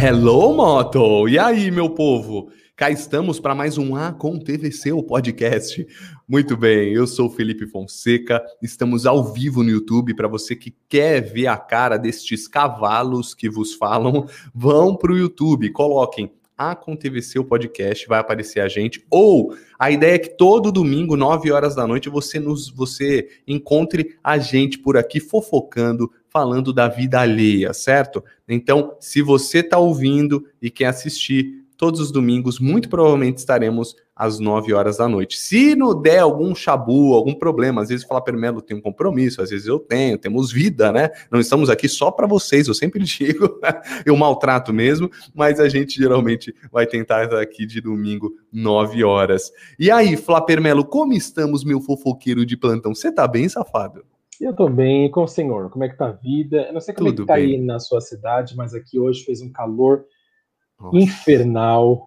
Hello, Moto! E aí, meu povo? Cá estamos para mais um A com TVC, o podcast. Muito bem, eu sou Felipe Fonseca, estamos ao vivo no YouTube. Para você que quer ver a cara destes cavalos que vos falam, vão para o YouTube, coloquem a com TVC, o podcast, vai aparecer a gente. Ou a ideia é que todo domingo, 9 horas da noite, você nos você encontre a gente por aqui fofocando, falando da vida alheia, certo? Então, se você está ouvindo e quer assistir, todos os domingos, muito provavelmente estaremos às 9 horas da noite. Se não der algum chabu, algum problema, às vezes falar Permelo tem um compromisso, às vezes eu tenho, temos vida, né? Não estamos aqui só para vocês, eu sempre digo, eu maltrato mesmo, mas a gente geralmente vai tentar estar aqui de domingo, 9 horas. E aí, Flá Permelo, como estamos, meu fofoqueiro de plantão? Você tá bem, safado? Eu tô bem, com o senhor, como é que tá a vida? Eu não sei como Tudo é que tá bem. aí na sua cidade, mas aqui hoje fez um calor nossa. infernal.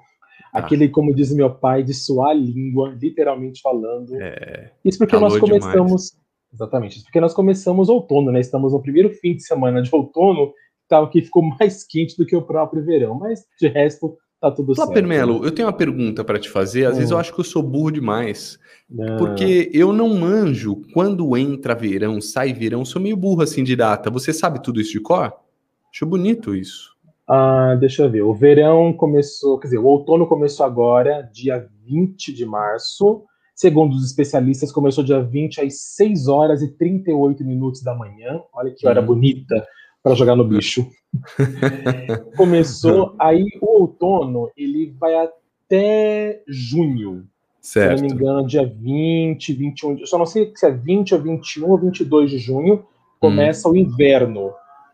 Ah. Aquele, como diz meu pai, de suar a língua, literalmente falando. É, isso porque nós começamos. Demais. Exatamente, isso porque nós começamos outono, né? Estamos no primeiro fim de semana de outono, tal, que ficou mais quente do que o próprio verão, mas de resto tá tudo Flá certo. Melo, né? eu tenho uma pergunta para te fazer. Às hum. vezes eu acho que eu sou burro demais. Não. Porque eu não manjo quando entra verão, sai verão, sou meio burro assim de data. Você sabe tudo isso de cor? Acho bonito isso. Ah, deixa eu ver. O verão começou, quer dizer, o outono começou agora, dia 20 de março. Segundo os especialistas, começou dia 20 às 6 horas e 38 minutos da manhã. Olha que hora uhum. bonita para jogar no bicho. começou aí o outono, ele vai até junho. Certo. Se não me engano, dia 20, 21, eu só não sei se é 20 ou 21 ou 22 de junho, começa hum. o inverno.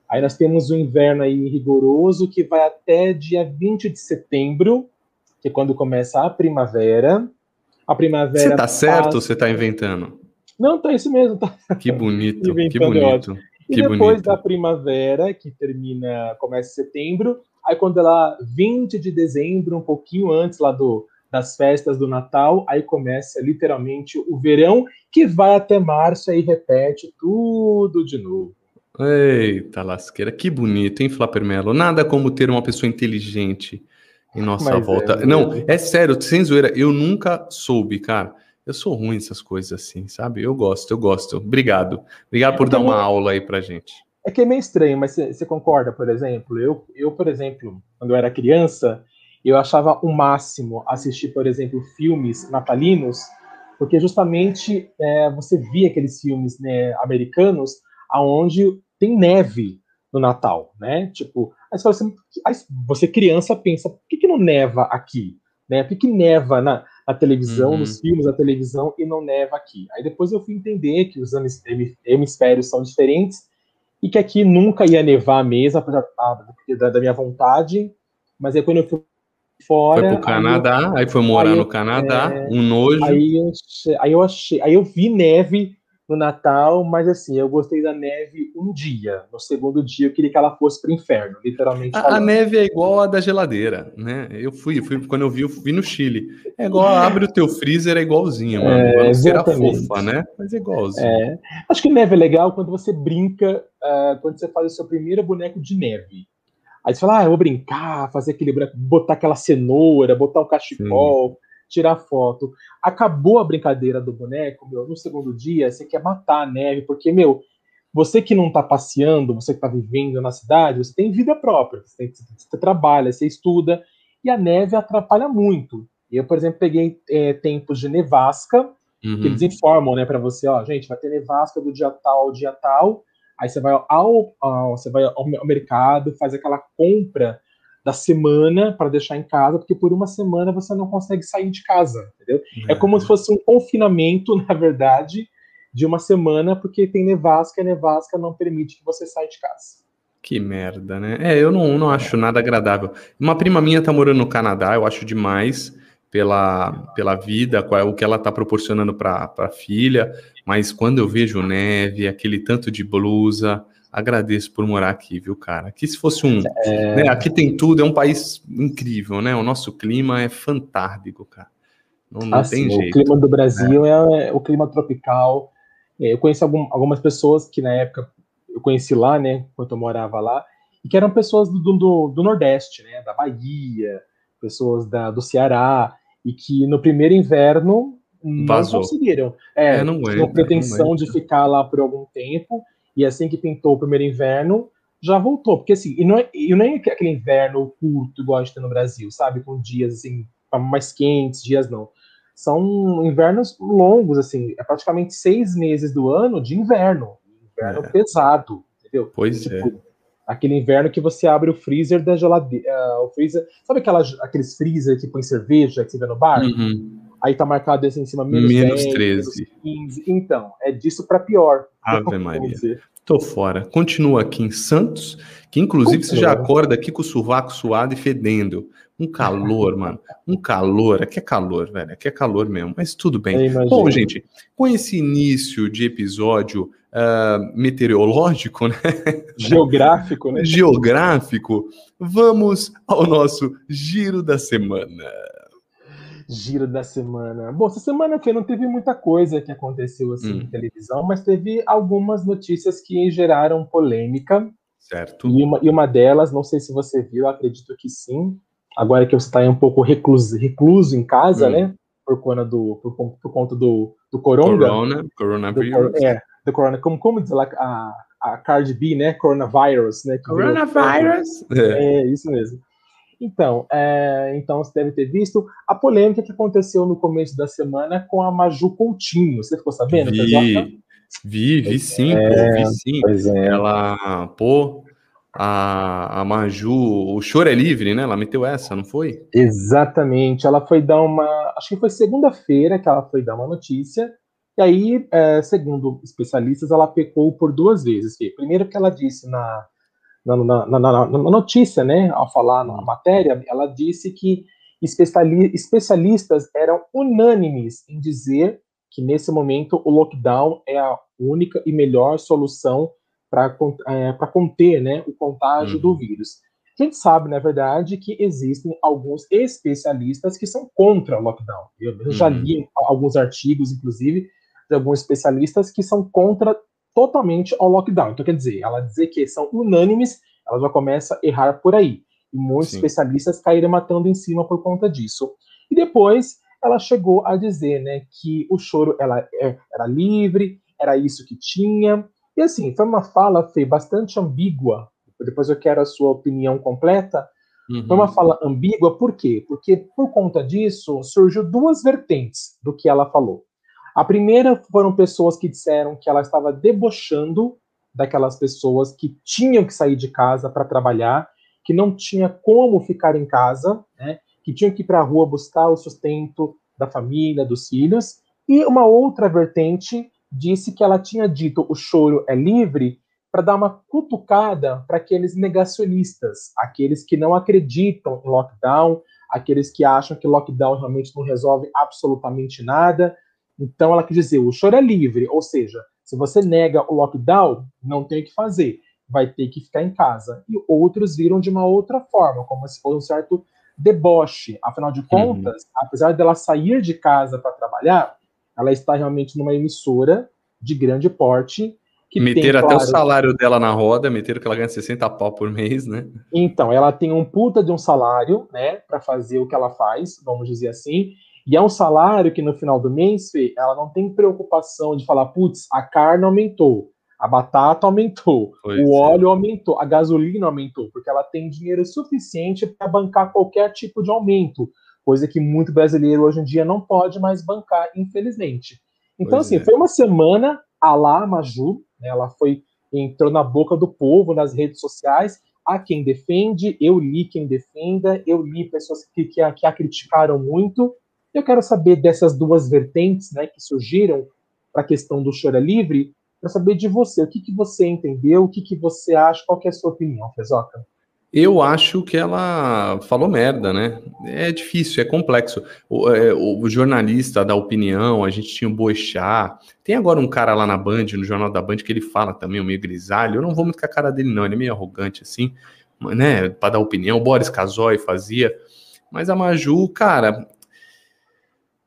Aí nós temos o inverno aí rigoroso, que vai até dia 20 de setembro, que é quando começa a primavera. A primavera. Você tá certo ou você tá inventando? Não, tá isso mesmo. Tá... Que bonito, que bonito. E que depois bonito. da primavera, que termina, começa em setembro, aí quando ela 20 de dezembro, um pouquinho antes lá do, das festas do Natal, aí começa literalmente o verão, que vai até março e repete tudo de novo. Eita lasqueira, que bonito, hein, Flapermelo? Nada como ter uma pessoa inteligente em nossa Mas volta. É, Não, é sério, sem zoeira, eu nunca soube, cara. Eu sou ruim nessas coisas assim, sabe? Eu gosto, eu gosto. Obrigado. Obrigado por é dar uma aula aí pra gente. É que é meio estranho, mas você concorda, por exemplo? Eu, eu, por exemplo, quando eu era criança, eu achava o máximo assistir, por exemplo, filmes natalinos, porque justamente é, você via aqueles filmes né, americanos aonde tem neve no Natal, né? Tipo, aí você, assim, aí você criança pensa, por que, que não neva aqui? Né? Por que, que neva na, na televisão, uhum. nos filmes da televisão e não neva aqui? Aí depois eu fui entender que os hemisférios são diferentes e que aqui nunca ia nevar mesmo, apesar da, da minha vontade, mas aí quando eu fui fora. Foi pro Canadá, aí, eu, aí foi morar aí, no Canadá, é, um nojo. Aí eu, aí eu achei, aí eu vi neve no Natal, mas assim, eu gostei da neve um dia. No segundo dia, eu queria que ela fosse para o inferno, literalmente. A, a, neve é igual a da geladeira, né? Eu fui, fui quando eu vi, eu vi no Chile. É igual, abre o teu freezer, é igualzinho, mano. É, Cera fofa, né? Mas é igualzinho. É. Acho que neve é legal quando você brinca, uh, quando você faz o seu primeiro boneco de neve. Aí você fala, ah, eu vou brincar, fazer aquele boneco, botar aquela cenoura, botar um cachecol. Sim tirar foto. Acabou a brincadeira do boneco, meu, no segundo dia você quer matar a neve, porque, meu, você que não está passeando, você que está vivendo na cidade, você tem vida própria, você, tem, você, trabalha, você estuda, e a neve atrapalha muito. Eu, por exemplo, peguei é, tempos de nevasca, uhum. que eles informam, né, para você, ó, gente, vai ter nevasca do dia tal ao dia tal, aí você vai ao, ao, você vai ao mercado, faz aquela compra da semana para deixar em casa, porque por uma semana você não consegue sair de casa, entendeu? É, é como se fosse um confinamento, na verdade, de uma semana, porque tem nevasca e a nevasca não permite que você saia de casa. Que merda, né? É, eu não, não acho nada agradável. Uma prima minha tá morando no Canadá, eu acho demais pela, pela vida, qual, o que ela tá proporcionando para a filha, mas quando eu vejo neve, aquele tanto de blusa, agradeço por morar aqui, viu, cara? Aqui se fosse um. É... Né, aqui tem tudo, é um país incrível, né? O nosso clima é fantástico, cara. Não, não assim, tem jeito. O clima do Brasil é, é o clima tropical. É, eu conheci algum, algumas pessoas que na época eu conheci lá, né? Quando eu morava lá. e que eram pessoas do, do, do Nordeste, né, da Bahia, pessoas da, do Ceará, e que no primeiro inverno não Vazou. conseguiram. É, é não tinham pretensão de ficar lá por algum tempo, e assim que pintou o primeiro inverno, já voltou. Porque assim, e não é, e não é aquele inverno curto igual a gente tem no Brasil, sabe? Com dias assim, mais quentes, dias não. São invernos longos, assim, é praticamente seis meses do ano de inverno. Inverno é. pesado, entendeu? Pois tipo, é. Aquele inverno que você abre o freezer da geladeira. Uh, o freezer. Sabe aquelas, aqueles freezer que põe cerveja que você vê no bar? Uhum. Aí tá marcado assim em cima menos, menos 10, 13. Menos 15. Então, é disso para pior. Ave Maria. Tô fora. Continua aqui em Santos, que inclusive Continua. você já acorda aqui com o sovaco suado e fedendo. Um calor, mano. Um calor. Aqui é calor, velho. Aqui é calor mesmo. Mas tudo bem. Bom, gente, com esse início de episódio uh, meteorológico, né? Geográfico, né? Geográfico, vamos ao nosso giro da semana. Giro da semana. Bom, essa semana aqui não teve muita coisa que aconteceu assim hum. televisão, mas teve algumas notícias que geraram polêmica. Certo. E uma, e uma delas, não sei se você viu, acredito que sim. Agora que você está aí um pouco recluso, recluso em casa, hum. né? Por conta do, por, por conta do, do coronga. Corona, coronavírus. Do, é, do corona. Como, como diz lá a, a Cardi B, né? Coronavirus, né? Coronavirus. É. é, isso mesmo. Então, é, então você deve ter visto a polêmica que aconteceu no começo da semana com a Maju Coutinho. Você ficou sabendo? Vi, vi, vi sim, é, pô, vi sim. É. Ela, pô, a, a Maju, o choro é livre, né? Ela meteu essa, não foi? Exatamente. Ela foi dar uma. Acho que foi segunda-feira que ela foi dar uma notícia. E aí, é, segundo especialistas, ela pecou por duas vezes. Primeiro que ela disse na, na, na, na, na, notícia, né, ao falar na matéria, ela disse que especialistas eram unânimes em dizer que nesse momento o lockdown é a única e melhor solução para é, conter né, o contágio uhum. do vírus. A gente sabe, na verdade, que existem alguns especialistas que são contra o lockdown. Eu, eu já uhum. li alguns artigos, inclusive, de alguns especialistas que são contra totalmente ao lockdown. Então, quer dizer, ela dizer que são unânimes, ela já começa a errar por aí. E muitos Sim. especialistas caíram matando em cima por conta disso. E depois ela chegou a dizer né, que o choro ela, é, era livre, era isso que tinha. E assim, foi uma fala, Fê, bastante ambígua. Depois eu quero a sua opinião completa. Uhum. Foi uma fala ambígua, por quê? Porque por conta disso surgiu duas vertentes do que ela falou. A primeira foram pessoas que disseram que ela estava debochando daquelas pessoas que tinham que sair de casa para trabalhar, que não tinha como ficar em casa, né, que tinham que ir para a rua buscar o sustento da família, dos filhos. E uma outra vertente disse que ela tinha dito o choro é livre para dar uma cutucada para aqueles negacionistas, aqueles que não acreditam em lockdown, aqueles que acham que lockdown realmente não resolve absolutamente nada, então ela quis dizer, o choro é livre, ou seja, se você nega o lockdown, não tem o que fazer, vai ter que ficar em casa. E outros viram de uma outra forma, como se fosse um certo deboche. Afinal de uhum. contas, uhum. apesar dela sair de casa para trabalhar, ela está realmente numa emissora de grande porte. Que meteram tem, até claro, o salário dela na roda, meteram que ela ganha 60 pau por mês, né? Então, ela tem um puta de um salário, né, para fazer o que ela faz, vamos dizer assim, e é um salário que no final do mês, Fê, ela não tem preocupação de falar, putz, a carne aumentou, a batata aumentou, pois o é. óleo é. aumentou, a gasolina aumentou, porque ela tem dinheiro suficiente para bancar qualquer tipo de aumento, coisa que muito brasileiro hoje em dia não pode mais bancar, infelizmente. Então, pois assim, é. foi uma semana a lá Maju, né, ela foi entrou na boca do povo nas redes sociais. Há quem defende, eu li quem defenda, eu li pessoas que, que, a, que a criticaram muito, eu quero saber dessas duas vertentes né, que surgiram para a questão do choro é livre, para saber de você, o que, que você entendeu, o que, que você acha, qual é a sua opinião, Fezoca? Eu acho que ela falou merda, né? É difícil, é complexo. O, é, o jornalista da opinião, a gente tinha o Boechat. Tem agora um cara lá na Band, no Jornal da Band, que ele fala também, meio grisalho. Eu não vou muito com a cara dele, não. Ele é meio arrogante, assim, né? Para dar opinião. O Boris Casoy fazia. Mas a Maju, cara,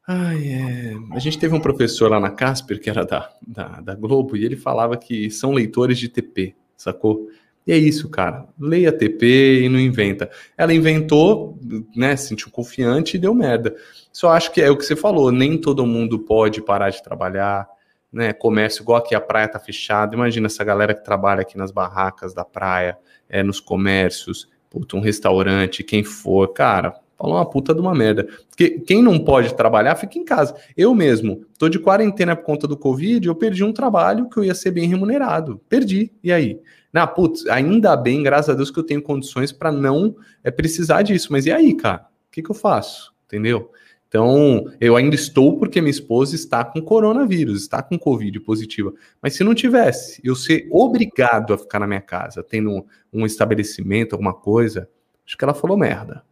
Ai, é... A gente teve um professor lá na Casper, que era da, da, da, Globo, e ele falava que são leitores de TP, sacou? E é isso, cara. Leia TP e não inventa. Ela inventou, né? Se sentiu confiante e deu merda. Só acho que é o que você falou, nem todo mundo pode parar de trabalhar, né? Comércio, igual aqui a praia tá fechada. Imagina essa galera que trabalha aqui nas barracas da praia, é, nos comércios, puta, um restaurante, quem for, cara, fala uma puta de uma merda. Porque quem não pode trabalhar, fica em casa. Eu mesmo, tô de quarentena por conta do Covid, eu perdi um trabalho que eu ia ser bem remunerado. Perdi. E aí? Na putz, ainda bem, graças a Deus, que eu tenho condições para não é, precisar disso. Mas e aí, cara? O que, que eu faço? Entendeu? Então, eu ainda estou porque minha esposa está com coronavírus, está com Covid positiva. Mas se não tivesse, eu ser obrigado a ficar na minha casa, tendo um, estabelecimento, alguma coisa, acho que ela falou merda.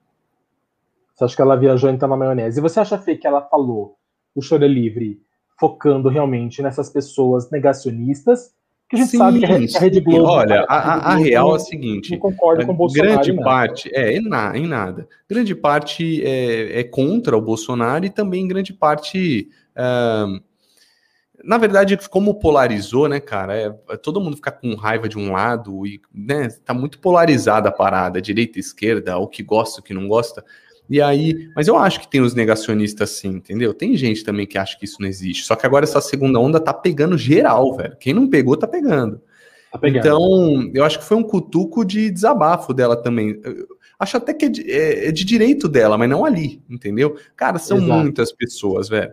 Você acha que ela viajou então na maionese? E você acha, Fê, que ela falou o choro é livre focando realmente nessas pessoas negacionistas que a gente sim, sabe que a Rede Globo. Olha, a, a, a real é a seguinte: não concorda com o Bolsonaro. Grande parte, é, em, na, em nada. Grande parte é, é, contra o Bolsonaro e também grande parte. Uh, na verdade, como polarizou, né, cara? É, é, todo mundo fica com raiva de um lado e, né, tá muito polarizada a parada, direita e esquerda, o que gosta, o que não gosta. E aí, mas eu acho que tem os negacionistas sim, entendeu? Tem gente também que acha que isso não existe. Só que agora essa segunda onda tá pegando geral, velho. Quem não pegou, tá pegando. Tá pegando. Então, eu acho que foi um cutuco de desabafo dela também. Eu acho até que é de, é, é de, direito dela, mas não ali, entendeu? Cara, são Exato. muitas pessoas, velho.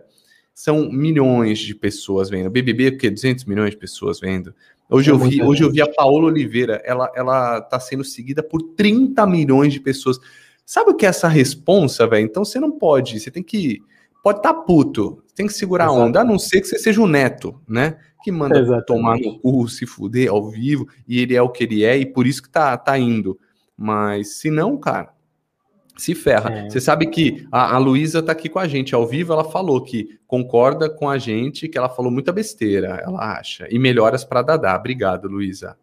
São milhões de pessoas vendo. BBB, o quê? 200 milhões de pessoas vendo. Hoje, é eu vi, hoje eu vi a Paola Oliveira, ela, ela tá sendo seguida por 30 milhões de pessoas. Sabe o que é essa responsa, velho? Então você não pode, você tem que. Pode estar tá puto, tem que segurar a onda, a não ser que você seja o neto, né? Que manda Exatamente. tomar no cu, se fuder ao vivo, e ele é o que ele é, e por isso que tá, tá indo. Mas se não, cara, se ferra. É. Você sabe que a, a Luísa tá aqui com a gente ao vivo, ela falou que concorda com a gente, que ela falou muita besteira, ela acha. E melhoras para Dadá. Obrigado, Luísa.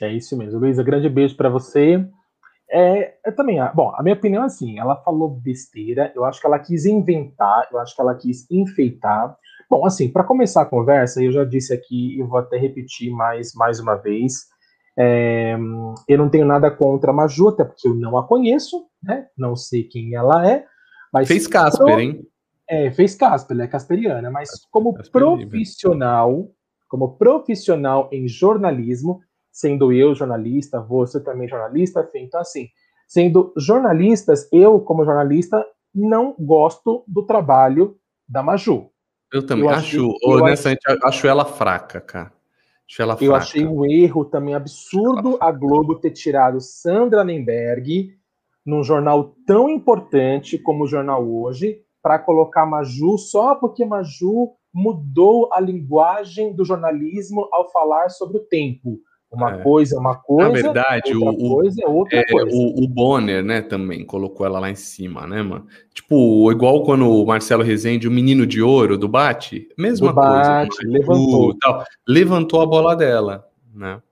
É isso mesmo. Luísa, grande beijo para você. É, eu também, bom, a minha opinião é assim, ela falou besteira, eu acho que ela quis inventar, eu acho que ela quis enfeitar. Bom, assim, para começar a conversa, eu já disse aqui, eu vou até repetir mais, mais uma vez, é, eu não tenho nada contra a Maju, até porque eu não a conheço, né? Não sei quem ela é. Mas fez Casper, pro... hein? É, fez Casper, ela é casperiana, mas como profissional, como profissional em jornalismo, sendo eu jornalista, você também jornalista, então assim, sendo jornalistas, eu como jornalista não gosto do trabalho da Maju. Eu também eu acho, acho honestamente, acho, acho ela fraca, cara. Acho ela fraca. Eu achei um erro também absurdo a Globo ter tirado Sandra Nemberg num jornal tão importante como o jornal hoje, para colocar Maju só porque Maju mudou a linguagem do jornalismo ao falar sobre o tempo. Uma é. coisa é uma coisa. Na verdade, outra o, coisa é outra é, coisa. O, o, Bonner, né, também colocou ela lá em cima, né, mano? Tipo, igual quando o Marcelo Rezende, o menino de ouro do Bate, mesma do coisa. Bate, levantou. Tal, levantou a bola dela, né?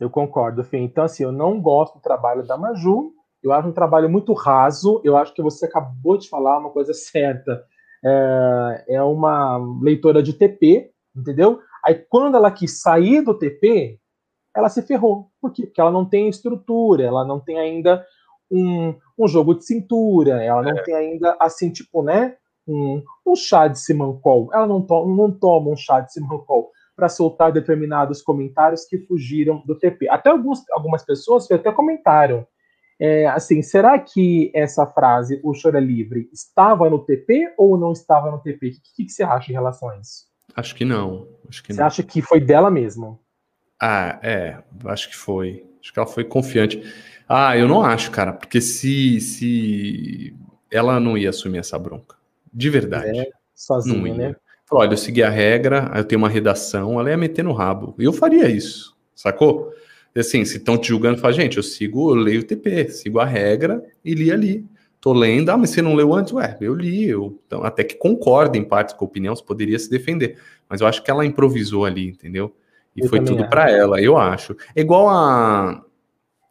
Eu concordo, Fim. Então, assim, eu não gosto do trabalho da Maju. Eu acho um trabalho muito raso. Eu acho que você acabou de falar uma coisa certa. É, é uma leitora de TP, entendeu? Aí, quando ela quis sair do TP, ela se ferrou. Por quê? Porque ela não tem estrutura, ela não tem ainda um, um jogo de cintura, ela não é. tem ainda, assim, tipo, né, um, um chá de Simancol. Ela não, to não toma um chá de Simancol para soltar determinados comentários que fugiram do TP. Até alguns, algumas pessoas até comentaram. É, assim, será que essa frase, o choro é livre, estava no TP ou não estava no TP? O que, que, que, você acha em relação a isso? Acho que não. Acho que você não. acha que foi dela mesmo? Ah, é, acho que foi. Acho que ela foi confiante. Ah, eu não acho, cara, porque se, se ela não ia assumir essa bronca. De verdade. É, sozinha, né? Falou, olha, eu segui a regra, eu tenho uma redação, ela ia meter no rabo. E eu faria isso, sacou? Assim, se estão te julgando, fala, gente, eu sigo, eu leio o TP, sigo a regra e li ali. Tô lendo, ah, mas você não leu antes? Ué, eu li, eu então, até que concordo em partes com a opinião, você poderia se defender. Mas eu acho que ela improvisou ali, entendeu? E eu foi tudo para ela, eu acho. É igual a,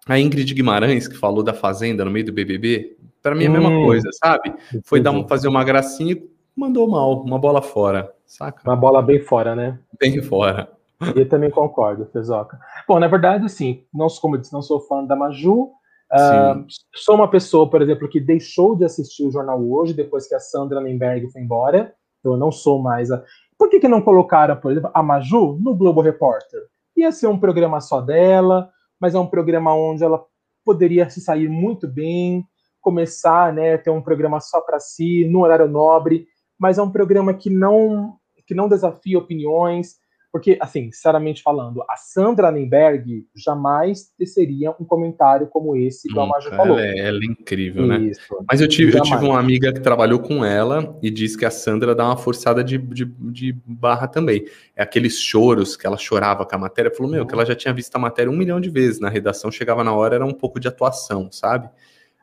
a Ingrid Guimarães, que falou da Fazenda no meio do BBB. Para mim é a mesma hum, coisa, sabe? Foi dar um, fazer uma gracinha e mandou mal, uma bola fora, saca? Uma bola bem fora, né? Bem fora. Eu também concordo, Fezoca. Bom, na verdade, assim, não, como eu disse, não sou fã da Maju. Uh, sou uma pessoa, por exemplo, que deixou de assistir o jornal hoje, depois que a Sandra Lemberg foi embora. Então, eu não sou mais a. Por que, que não colocaram, por exemplo, a Maju no Globo Repórter? Ia ser um programa só dela, mas é um programa onde ela poderia se sair muito bem, começar, né, ter um programa só para si, no horário nobre, mas é um programa que não que não desafia opiniões, porque, assim, sinceramente falando, a Sandra Nenberg jamais teceria um comentário como esse que a Marja falou. Ela é, ela é incrível, né? Isso. né? Mas eu tive, eu tive uma amiga que trabalhou com ela e disse que a Sandra dá uma forçada de, de, de barra também. É aqueles choros que ela chorava com a matéria. Falou, meu, que ela já tinha visto a matéria um milhão de vezes. Na redação chegava na hora, era um pouco de atuação, sabe?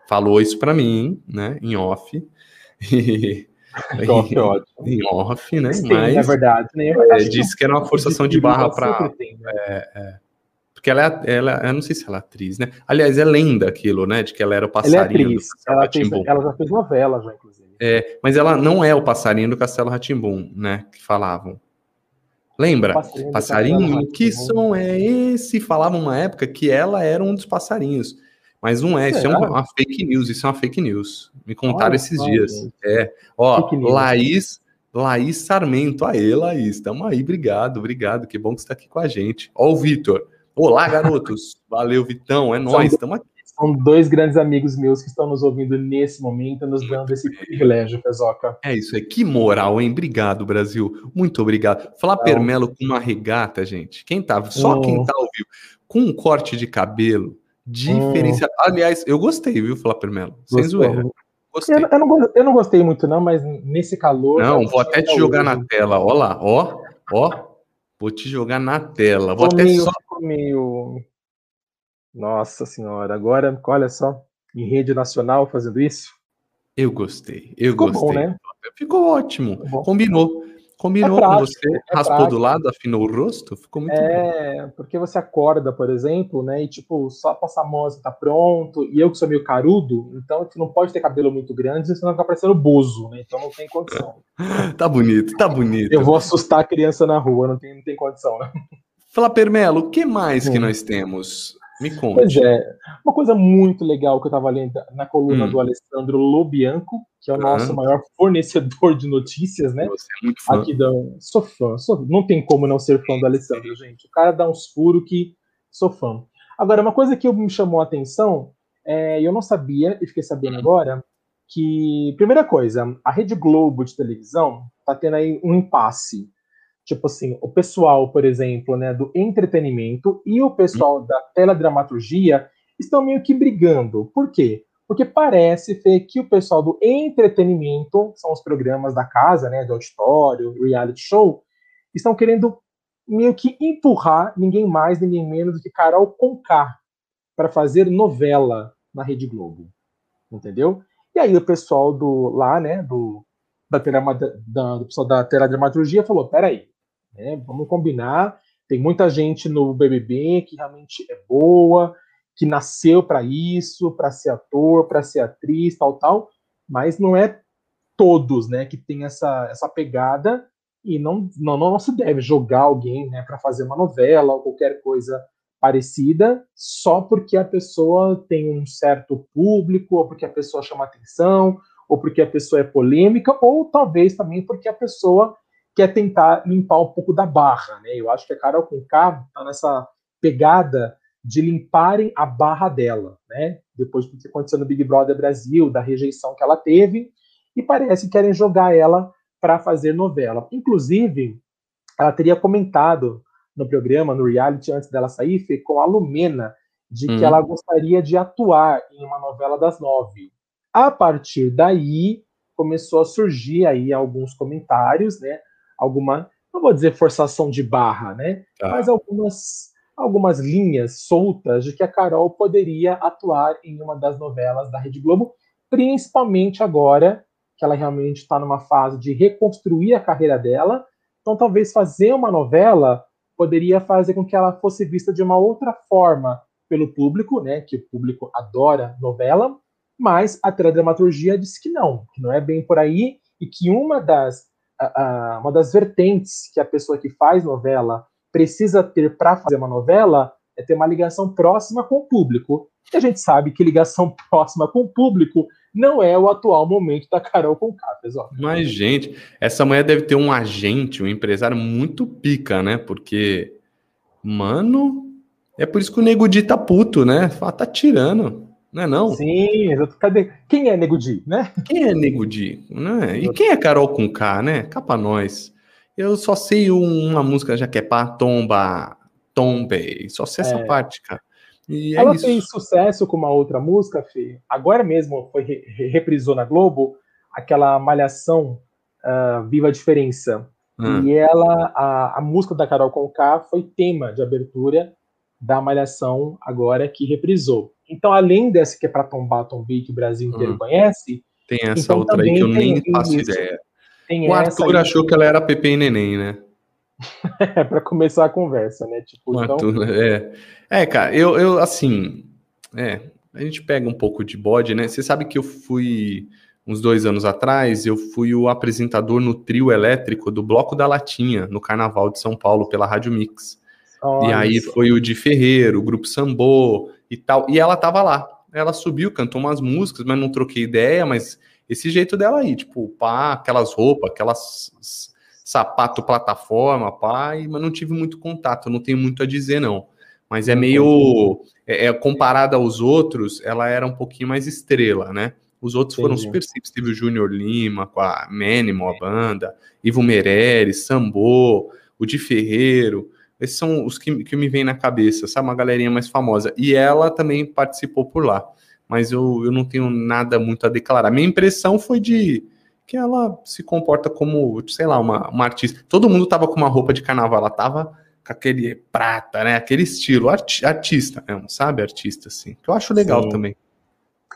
Falou isso para mim, né, em off. E off, ótimo. Em off, né? Sim, Mas, é verdade. Né? É, disse que era uma forçação de barra para. Né? É, é. Porque ela, é, ela, eu não sei se ela é atriz, né? Aliás, é lenda aquilo, né? De que ela era o passarinho. Ela é. Ela, fez, ela, já fez novela, já, inclusive. É, mas ela não é o passarinho do Castelo Ratimbum, né? Que falavam. Lembra? Passarinho, passarinho que som é esse? Falavam uma época que ela era um dos passarinhos. Mas não é, isso é uma, fake news, isso é uma fake news. Me contaram Olha, esses dias. Gente. É. Ó, Laís, Laís Sarmento. Aê, Laís, tamo aí, obrigado, obrigado. Que bom que você está aqui com a gente. Ó, o Vitor. Olá, garotos. Valeu, Vitão. É nóis, estamos aqui. São dois grandes amigos meus que estão nos ouvindo nesse momento, nos dando esse privilégio, Pezoca. É isso aí. Que moral, hein? Obrigado, Brasil. Muito obrigado. Falar então, Permelo com uma regata, gente. Quem tá, só hum. quem tá vivo, com um corte de cabelo, Diferenciado. Hum. Aliás, eu gostei, viu, Flapper Melo? Sem zoeira. Gostei. Eu, eu, não, eu não gostei muito, não, mas nesse calor. Não, vou até te jogar hoje. na tela. Ó lá, ó, ó. Vou te jogar na tela. Vou até meio, só. Nossa senhora, agora, olha só, em rede nacional fazendo isso. Eu gostei, eu Ficou gostei. Bom, né? Ficou ótimo, Combinou. Combinou é prático, com você, é raspou prático. do lado, afinou o rosto, ficou muito é, bom. porque você acorda, por exemplo, né, e tipo, só passar a mão tá pronto, e eu que sou meio carudo, então você não pode ter cabelo muito grande, senão fica parecendo bozo, né, então não tem condição. tá bonito, tá bonito. Eu vou assustar a criança na rua, não tem, não tem condição, né. Fala, Permelo, o que mais hum. que nós temos? Me conte. Pois é, uma coisa muito legal que eu estava lendo na coluna hum. do Alessandro Lobianco, que é o nosso uhum. maior fornecedor de notícias, né? Você é muito fã. Aqui da... Sou fã, sou... não tem como não ser fã do Alessandro, gente. O cara dá uns furos que sou fã. Agora, uma coisa que me chamou a atenção, é, eu não sabia, e fiquei sabendo agora, que, primeira coisa, a Rede Globo de televisão tá tendo aí um impasse tipo assim, o pessoal, por exemplo, né, do entretenimento e o pessoal da teledramaturgia estão meio que brigando. Por quê? Porque parece Fê, que o pessoal do entretenimento, são os programas da casa, né, de auditório, reality show, estão querendo meio que empurrar ninguém mais, ninguém menos do que Carol Conká para fazer novela na Rede Globo. Entendeu? E aí o pessoal do lá, né, do da, da, do pessoal da teledramaturgia falou: peraí, né? Vamos combinar. Tem muita gente no BBB que realmente é boa, que nasceu para isso, para ser ator, para ser atriz, tal, tal, mas não é todos, né, que tem essa, essa pegada e não, não, não se deve jogar alguém, né, para fazer uma novela ou qualquer coisa parecida só porque a pessoa tem um certo público ou porque a pessoa chama atenção ou porque a pessoa é polêmica ou talvez também porque a pessoa quer tentar limpar um pouco da barra, né? Eu acho que a Carol Conká está nessa pegada de limparem a barra dela, né? Depois do que aconteceu no Big Brother Brasil, da rejeição que ela teve, e parece que querem jogar ela para fazer novela. Inclusive, ela teria comentado no programa, no reality, antes dela sair, com a Lumena, de que hum. ela gostaria de atuar em uma novela das nove. A partir daí, começou a surgir aí alguns comentários, né? alguma, não vou dizer forçação de barra, né? Tá. Mas algumas, algumas linhas soltas de que a Carol poderia atuar em uma das novelas da Rede Globo, principalmente agora que ela realmente está numa fase de reconstruir a carreira dela. Então, talvez fazer uma novela poderia fazer com que ela fosse vista de uma outra forma pelo público, né? Que o público adora novela, mas a teledramaturgia disse que não, que não é bem por aí e que uma das uma das vertentes que a pessoa que faz novela precisa ter para fazer uma novela é ter uma ligação próxima com o público. E a gente sabe que ligação próxima com o público não é o atual momento da Carol com pessoal. Mas, gente, essa mulher deve ter um agente, um empresário muito pica, né? Porque, mano, é por isso que o Nego Di tá puto, né? Fala, tá tirando, não é não? Sim, cadê? Quem é Nego Di, né? Quem é Nego Di? Né? E quem é Carol com K, né? Capa nós. Eu só sei uma música já que é pá, tomba, tombe. Só sei essa é. parte, cara. E é Ela isso. fez sucesso com uma outra música, Fê. Agora mesmo foi re reprisou na Globo aquela Malhação uh, Viva a Diferença. Hum. E ela, a, a música da Carol Conká foi tema de abertura da Malhação agora que reprisou. Então, além dessa que é para tombar, tombei, que o Brasil inteiro hum. conhece, tem essa então outra aí que eu nem faço isso. ideia. Tem o Arthur achou que ela era Pepe e Neném, né? é para começar a conversa, né? Tipo, então... é. é, cara, eu, eu assim, é, a gente pega um pouco de bode, né? Você sabe que eu fui uns dois anos atrás, eu fui o apresentador no trio elétrico do Bloco da Latinha, no Carnaval de São Paulo, pela Rádio Mix. Olha e aí foi o de Ferreiro, o grupo Sambô e tal. E ela tava lá. Ela subiu, cantou umas músicas, mas não troquei ideia, mas esse jeito dela aí, tipo, pá, aquelas roupas, aquelas sapato plataforma, pai, mas não tive muito contato, não tenho muito a dizer, não. Mas é meio. É, é, comparada aos outros, ela era um pouquinho mais estrela, né? Os outros Entendi. foram super simples. Teve o Júnior Lima, com a Menimo, a banda, Ivo Meirelles, Sambô, o Di Ferreiro. Esses são os que, que me vêm na cabeça, sabe? Uma galerinha mais famosa. E ela também participou por lá. Mas eu, eu não tenho nada muito a declarar. Minha impressão foi de que ela se comporta como, sei lá, uma, uma artista. Todo mundo tava com uma roupa de carnaval, ela tava com aquele prata, né? Aquele estilo, arti artista mesmo, sabe? Artista, assim. Que eu acho legal Sim. também.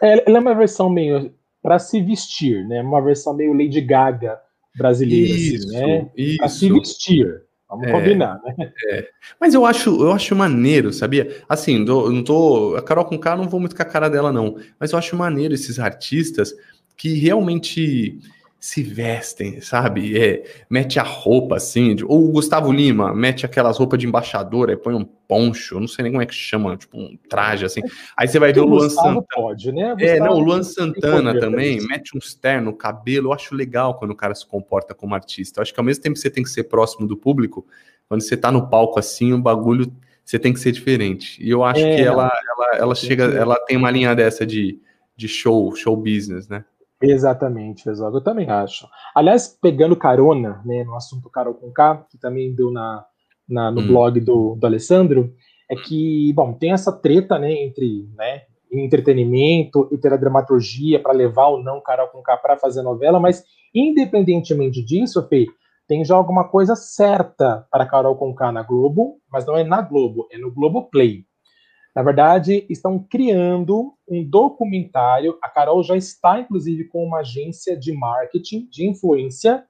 É, ela é uma versão meio para se vestir, né? Uma versão meio Lady Gaga brasileira, assim, isso, assim, né? Isso. Pra se vestir. Vamos é, combinar, né? É. Mas eu acho, eu acho maneiro, sabia? Assim, não tô. A Carol com K não vou muito com a cara dela, não. Mas eu acho maneiro esses artistas que realmente se vestem, sabe? É, mete a roupa assim, ou o Gustavo Lima mete aquelas roupas de embaixador, aí põe um poncho, não sei nem como é que chama, tipo um traje assim. Aí você vai ver o Luan Santana. Pode, né? é, não, o Luan Santana também mete uns terno, cabelo. Eu acho legal quando o cara se comporta como artista. Eu acho que ao mesmo tempo que você tem que ser próximo do público, quando você tá no palco assim, o bagulho você tem que ser diferente. E eu acho é, que ela, ela, ela chega, ela tem uma linha dessa de, de show, show business, né? Exatamente, Exato. Eu também acho. Aliás, pegando carona né, no assunto Carol com K, que também deu na, na no hum. blog do, do Alessandro, é que, bom, tem essa treta né, entre né, entretenimento e dramaturgia para levar ou não Carol com K para fazer novela, mas independentemente disso, Fê, tem já alguma coisa certa para Carol com K na Globo, mas não é na Globo, é no Globo Play. Na verdade, estão criando um documentário. A Carol já está, inclusive, com uma agência de marketing, de influência,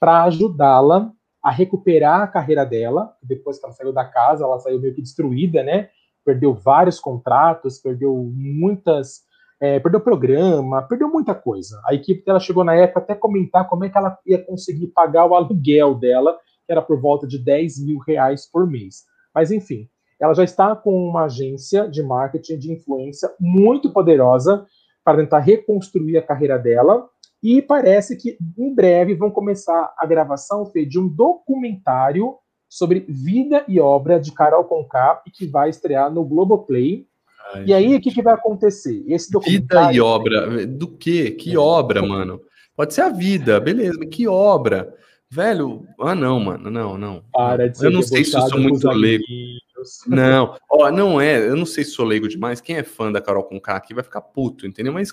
para ajudá-la a recuperar a carreira dela. Depois que ela saiu da casa, ela saiu meio que destruída, né? Perdeu vários contratos, perdeu muitas. É, perdeu programa, perdeu muita coisa. A equipe dela chegou na época até comentar como é que ela ia conseguir pagar o aluguel dela, que era por volta de 10 mil reais por mês. Mas enfim, ela já está com uma agência de marketing de influência muito poderosa para tentar reconstruir a carreira dela. E parece que em breve vão começar a gravação Fê, de um documentário sobre vida e obra de Carol Conká e que vai estrear no Globoplay. Ai, e aí, o que, que vai acontecer? Esse documentário... Vida e obra? Do quê? Que obra, mano? Pode ser a vida, beleza, mas que obra? Velho, ah não, mano, não, não. Para de ser Eu não sei se eu sou muito leigo. Não, ó, não é, eu não sei se sou leigo demais. Quem é fã da Carol com K aqui vai ficar puto, entendeu? Mas,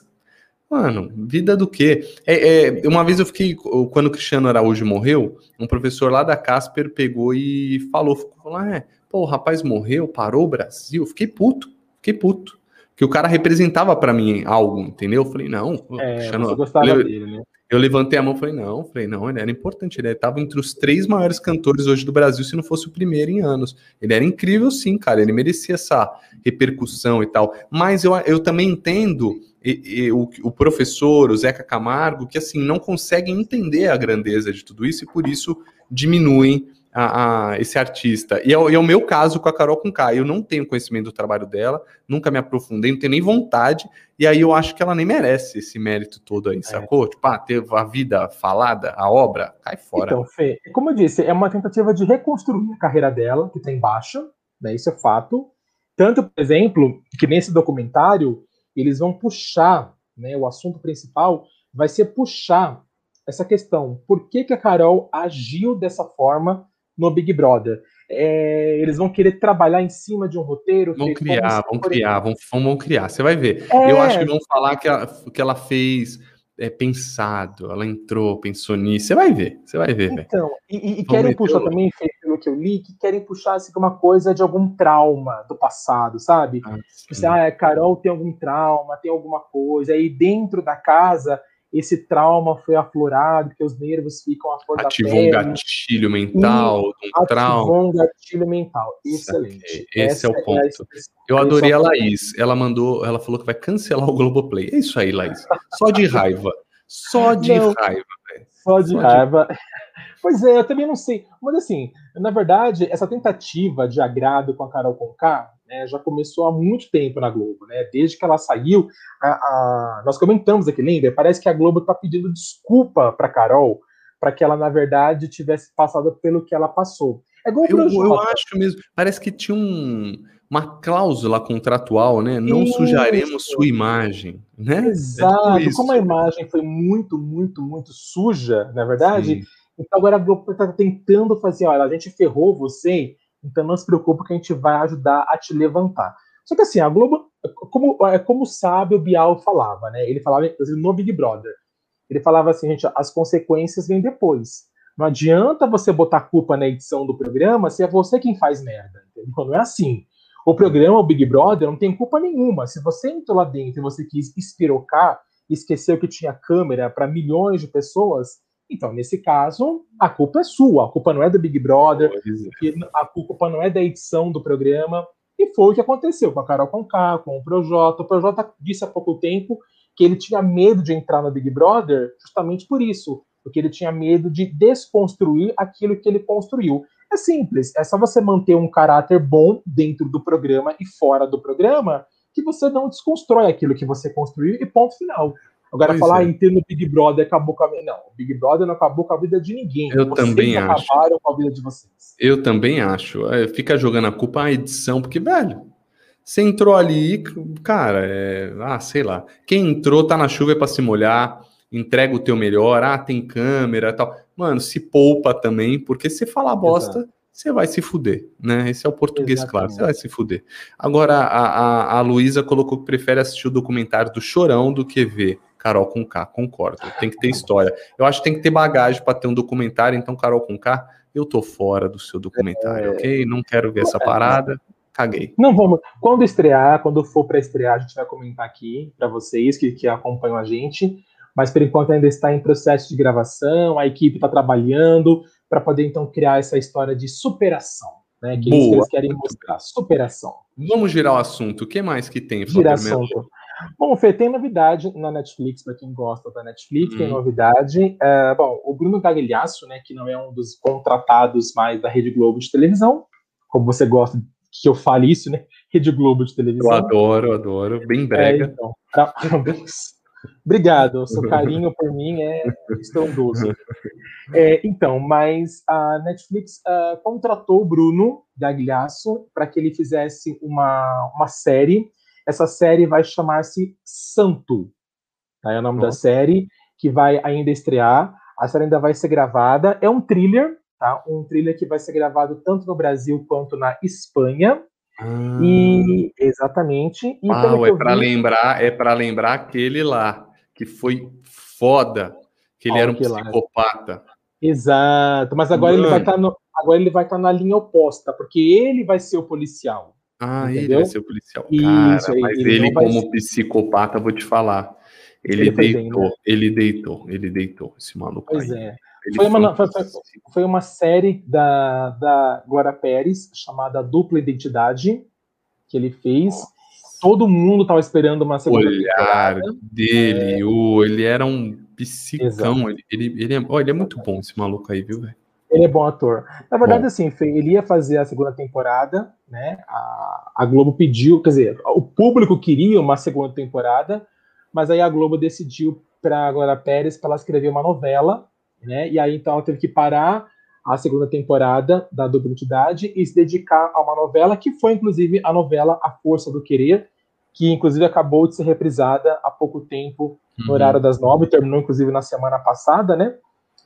mano, vida do quê? É, é, uma vez eu fiquei, quando o Cristiano Araújo morreu, um professor lá da Casper pegou e falou, falou, ah, é, pô, o rapaz morreu, parou o Brasil. Fiquei puto, fiquei puto. Que o cara representava para mim algo, entendeu? Eu falei, não, é, Cristiano, eu gostava dele, né? Eu levantei a mão e falei, não, falei, não, ele era importante, ele estava entre os três maiores cantores hoje do Brasil, se não fosse o primeiro em anos. Ele era incrível, sim, cara, ele merecia essa repercussão e tal. Mas eu, eu também entendo e, e, o, o professor, o Zeca Camargo, que assim, não conseguem entender a grandeza de tudo isso e por isso diminuem a, a, esse artista. E é, é, o meu caso com a Carol Conká. Eu não tenho conhecimento do trabalho dela, nunca me aprofundei, não tenho nem vontade. E aí eu acho que ela nem merece esse mérito todo aí, é. sacou? Tipo, ah, ter a vida falada, a obra, cai fora. Então, Fê, como eu disse, é uma tentativa de reconstruir a carreira dela, que tá embaixo, né? Isso é fato. Tanto, por exemplo, que nesse documentário eles vão puxar, né? O assunto principal vai ser puxar essa questão. Por que, que a Carol agiu dessa forma no Big Brother. É, eles vão querer trabalhar em cima de um roteiro. Vão criar, vão criar, vão, vão, criar. Você vai ver. É... Eu acho que vão falar que ela, que ela fez é, pensado, ela entrou, pensou nisso. Você vai ver, você vai ver. Então, e, e querem puxar também, pelo que eu li, que querem puxar assim, uma coisa de algum trauma do passado, sabe? Ah, tipo assim, ah, Carol tem algum trauma, tem alguma coisa. Aí dentro da casa esse trauma foi aflorado, que os nervos ficam a flor Ativou um gatilho mental, um trauma. Ativou um gatilho mental. Excelente. Esse Essa é o é ponto. É eu adorei a Laís. Ela mandou, ela falou que vai cancelar o Globoplay. É isso aí, Laís. Só de raiva. Só de Não, raiva, velho. Só de Só raiva. De... Pois é, eu também não sei. Mas assim, na verdade, essa tentativa de agrado com a Carol Conká né, já começou há muito tempo na Globo, né? Desde que ela saiu, a, a, nós comentamos aqui, lembra? Parece que a Globo está pedindo desculpa para Carol, para que ela na verdade tivesse passado pelo que ela passou. É igual eu, eu acho mesmo. Parece que tinha um, uma cláusula contratual, né? Não isso. sujaremos sua imagem, né? É Exato. É Como a imagem foi muito, muito, muito suja, na verdade. Sim. Então agora a Globo está tentando fazer, olha, a gente ferrou você, então não se preocupe que a gente vai ajudar a te levantar. Só que assim, a Globo, como, é como sabe o Bial falava, né? Ele falava no Big Brother. Ele falava assim, gente, as consequências vêm depois. Não adianta você botar culpa na edição do programa se é você quem faz merda. Entendeu? Não é assim. O programa, o Big Brother, não tem culpa nenhuma. Se você entrou lá dentro e você quis espirocar, esqueceu que tinha câmera para milhões de pessoas, então, nesse caso, a culpa é sua, a culpa não é do Big Brother, é. a culpa não é da edição do programa. E foi o que aconteceu com a Carol Conká, com o Projota. O Projota disse há pouco tempo que ele tinha medo de entrar no Big Brother justamente por isso, porque ele tinha medo de desconstruir aquilo que ele construiu. É simples, é só você manter um caráter bom dentro do programa e fora do programa, que você não desconstrói aquilo que você construiu e ponto final. Agora, pois falar, é. entendo o Big Brother acabou com a vida. Não, o Big Brother não acabou com a vida de ninguém. Eu vocês também acho. acabaram com a vida de vocês. Eu também acho. É, fica jogando a culpa à edição, porque, velho, você entrou ali, cara, é, ah, sei lá. Quem entrou tá na chuva é pra se molhar, entrega o teu melhor, ah, tem câmera tal. Mano, se poupa também, porque se falar bosta. Exato você vai se fuder, né? Esse é o português Exatamente. claro, você vai se fuder. Agora, a, a, a Luísa colocou que prefere assistir o documentário do Chorão do que ver Carol com K, concordo. Tem que ter história. Eu acho que tem que ter bagagem para ter um documentário, então, Carol com K, eu tô fora do seu documentário, é... ok? Não quero ver essa é. parada. Caguei. Não vamos. Quando estrear, quando for para estrear, a gente vai comentar aqui para vocês que, que acompanham a gente. Mas por enquanto ainda está em processo de gravação, a equipe está trabalhando para poder então criar essa história de superação, né? Que, Boa. eles querem mostrar, superação. Vamos girar o assunto. O que mais que tem? Girar assunto. Bom, Fê, tem novidade na Netflix, para quem gosta da Netflix, hum. tem novidade. É, bom, o Bruno Gagliasso, né, que não é um dos contratados mais da Rede Globo de televisão, como você gosta que eu fale isso, né? Rede Globo de televisão. Eu adoro, adoro. Bem brega. É, então, pra... Obrigado, o seu carinho por mim é estrondoso. É, então, mas a Netflix uh, contratou o Bruno Gagliasso para que ele fizesse uma, uma série essa série vai chamar-se Santo. Tá? É o nome da série, que vai ainda estrear. A série ainda vai ser gravada. É um thriller, tá? Um thriller que vai ser gravado tanto no Brasil quanto na Espanha. Ah. E exatamente. E Uau, é para vi... lembrar, é para lembrar aquele lá que foi foda, que ele era um psicopata. Lá. Exato, mas agora Mano. ele vai estar tá no, agora ele vai estar tá na linha oposta, porque ele vai ser o policial. Ah, entendeu? ele vai ser o policial. Cara, Isso, mas ele, ele como psicopata, vou te falar. Ele, ele deitou, bem, né? ele deitou, ele deitou, esse maluco pois aí. É. Foi uma, foi, foi uma, série da, da Glória Pérez chamada Dupla Identidade que ele fez. Todo mundo estava esperando uma segunda o olhar temporada. dele, é... o, ele era um psicão. Ele, ele, ele, é, oh, ele é muito bom, esse maluco aí, viu, velho? Ele é bom ator. Na verdade, bom. assim, ele ia fazer a segunda temporada, né? A, a Globo pediu, quer dizer, o público queria uma segunda temporada, mas aí a Globo decidiu para a Glória Pérez para ela escrever uma novela, né? E aí então ela teve que parar a segunda temporada da Dupla Identidade e se dedicar a uma novela que foi inclusive a novela A Força do Querer, que inclusive acabou de ser reprisada há pouco tempo no uhum. horário das nove, terminou inclusive na semana passada, né?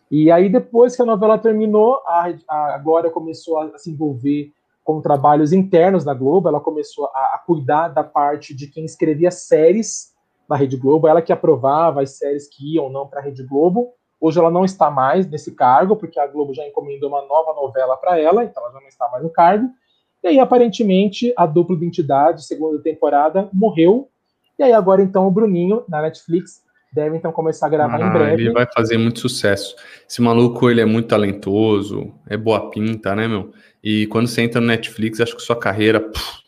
E aí depois que a novela terminou, a, a Glória começou a, se envolver com trabalhos internos da Globo, ela começou a, a cuidar da parte de quem escrevia séries na Rede Globo, ela que aprovava as séries que iam ou não para a Rede Globo. Hoje ela não está mais nesse cargo, porque a Globo já encomendou uma nova novela para ela, então ela já não está mais no cargo. E aí, aparentemente, a dupla identidade, segunda temporada, morreu. E aí, agora, então, o Bruninho, na Netflix, deve então começar a gravar ah, em breve. Ele vai fazer muito sucesso. Esse maluco, ele é muito talentoso, é boa pinta, né, meu? E quando você entra no Netflix, acho que sua carreira pff,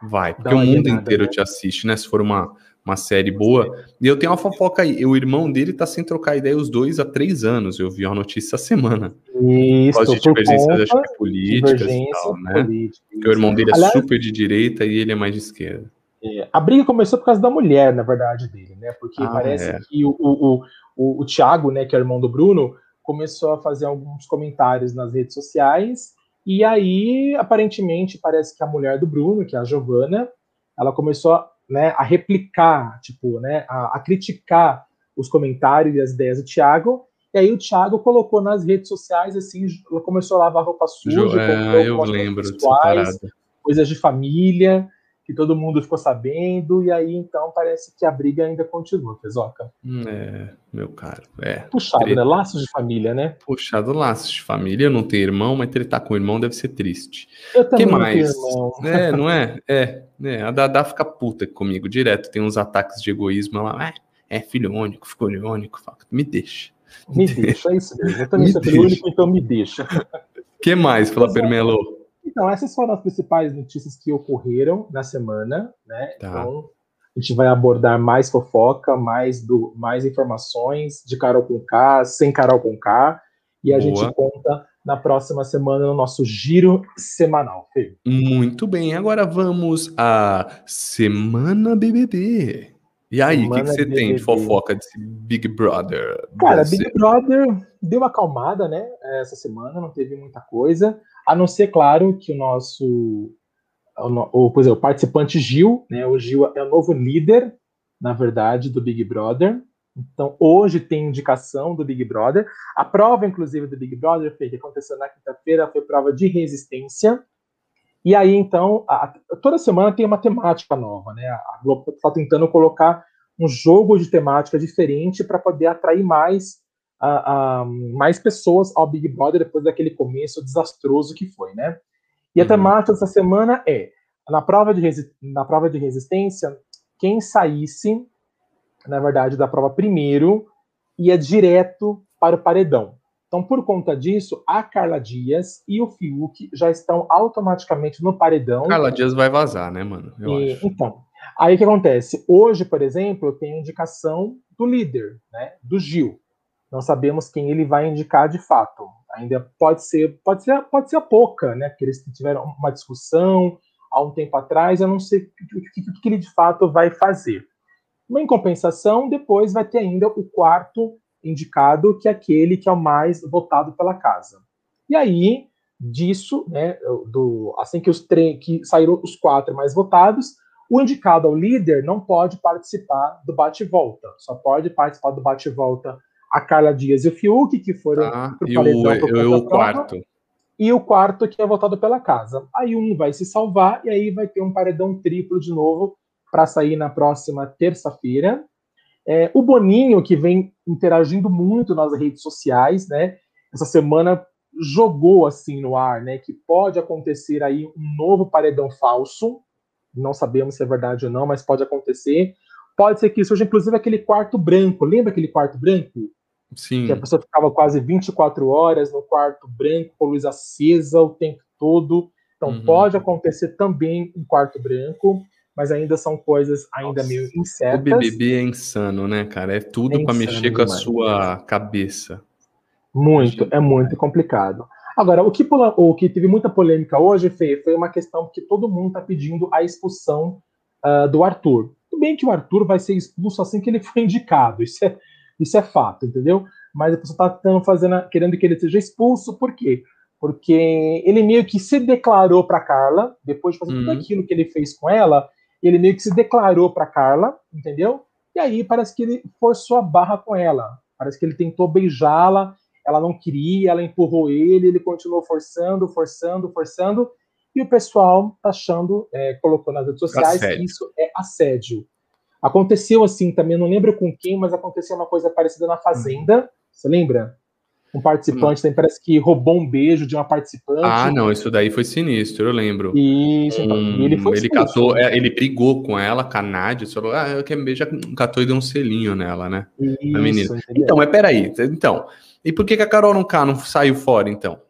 vai, porque o mundo inteiro né? te assiste, né? Se for uma, uma série boa. E eu tenho uma fofoca aí. O irmão dele tá sem trocar ideia os dois há três anos. Eu vi uma notícia essa semana. Isso, por de divergências acho que políticas e tal, né? Política, Porque o irmão dele é Aliás, super de direita e ele é mais de esquerda. É, a briga começou por causa da mulher, na verdade, dele, né? Porque ah, parece é. que o, o, o, o Thiago, né, que é o irmão do Bruno, começou a fazer alguns comentários nas redes sociais. E aí, aparentemente, parece que a mulher do Bruno, que é a Giovana, ela começou a né, a replicar, tipo, né, a, a, criticar os comentários e as ideias do Thiago. E aí o Thiago colocou nas redes sociais, assim, começou a lavar roupa suja, jo, é, eu lembro coisas de família, que todo mundo ficou sabendo, e aí então parece que a briga ainda continua, Fezoca. Hum, é, meu caro, é. Puxado, treta. né? Laços de família, né? Puxado laços de família, eu não tenho irmão, mas tretar com o irmão deve ser triste. Eu também que mais? Não tenho irmão. É, não é? É, é, a Dada fica puta comigo direto, tem uns ataques de egoísmo, ela, ah, é filho único, ficou único, me deixa. Me deixa, é isso mesmo. Eu também sou filho único, então me deixa. que mais, Fala Permelo? Então, essas foram as principais notícias que ocorreram na semana, né? Tá. Então, a gente vai abordar mais fofoca, mais, do, mais informações de Carol com K, sem Carol com K, e a Boa. gente conta na próxima semana no nosso giro semanal. Fê. Muito bem, agora vamos à Semana BBB. E aí, o que, que, você BBB. tem de fofoca desse Big Brother? Cara, Big Brother deu uma acalmada, né? Essa semana, não teve muita coisa. A não ser, claro, que o nosso o, o, é, o participante Gil, né? O Gil é o novo líder, na verdade, do Big Brother. Então, hoje tem indicação do Big Brother. A prova, inclusive, do Big Brother, que aconteceu na quinta-feira, foi prova de resistência. E aí, então, a, toda semana tem uma temática nova, né? A Globo está tentando colocar um jogo de temática diferente para poder atrair mais a, a, mais pessoas ao Big Brother depois daquele começo desastroso que foi, né? E a uhum. temática dessa semana é na prova de na prova de resistência, quem saísse, na verdade, da prova primeiro ia direto para o paredão. Então, por conta disso, a Carla Dias e o Fiuk já estão automaticamente no paredão. Carla Dias vai vazar, né, mano? E, então, aí o que acontece? Hoje, por exemplo, eu tenho indicação do líder, né, do Gil. Não sabemos quem ele vai indicar de fato. Ainda pode ser, pode ser, pode ser a pouca, né? Porque eles tiveram uma discussão há um tempo atrás. Eu não sei o que, que, que ele de fato vai fazer. Mas, em compensação, depois vai ter ainda o quarto indicado, que é aquele que é o mais votado pela casa. E aí, disso, né, do, assim que, os que saíram os quatro mais votados, o indicado ao líder não pode participar do bate-volta, só pode participar do bate-volta a Carla Dias e o Fiuk, que foram ah, pro paredão e o, eu, o quarto. E o quarto que é votado pela casa. Aí um vai se salvar e aí vai ter um paredão triplo de novo para sair na próxima terça-feira. É, o Boninho, que vem interagindo muito nas redes sociais, né? Essa semana jogou assim no ar, né? Que pode acontecer aí um novo paredão falso. Não sabemos se é verdade ou não, mas pode acontecer. Pode ser que surja, inclusive, aquele quarto branco. Lembra aquele quarto branco? Sim. Que a pessoa ficava quase 24 horas no quarto branco, com luz acesa o tempo todo. Então uhum. pode acontecer também em quarto branco, mas ainda são coisas ainda Nossa. meio incertas. O BBB é insano, né, cara? É tudo é para mexer com a sua cabeça. Muito, é muito complicado. Agora, o que, o que teve muita polêmica hoje, Fê, foi uma questão que todo mundo está pedindo a expulsão uh, do Arthur. Tudo bem que o Arthur vai ser expulso assim que ele foi indicado, isso é, isso é fato, entendeu? Mas a pessoa está fazendo, querendo que ele seja expulso, por quê? Porque ele meio que se declarou para Carla, depois de fazer uhum. tudo aquilo que ele fez com ela, ele meio que se declarou para Carla, entendeu? E aí parece que ele forçou a barra com ela. Parece que ele tentou beijá-la ela não queria, ela empurrou ele, ele continuou forçando, forçando, forçando, e o pessoal tá achando, é, colocou nas redes sociais assédio. que isso é assédio. Aconteceu assim também, não lembro com quem, mas aconteceu uma coisa parecida na Fazenda, hum. você lembra? Um participante também parece que roubou um beijo de uma participante. Ah, não, isso daí foi sinistro, eu lembro. Isso, então, um, ele foi Ele sinistro. catou, é, ele brigou com ela, com a Nádia, falou, ah, eu quero beijar, catou e deu um selinho nela, né? Isso, a menina. Então, mas peraí, então, e por que, que a Carol não, K não saiu fora, então?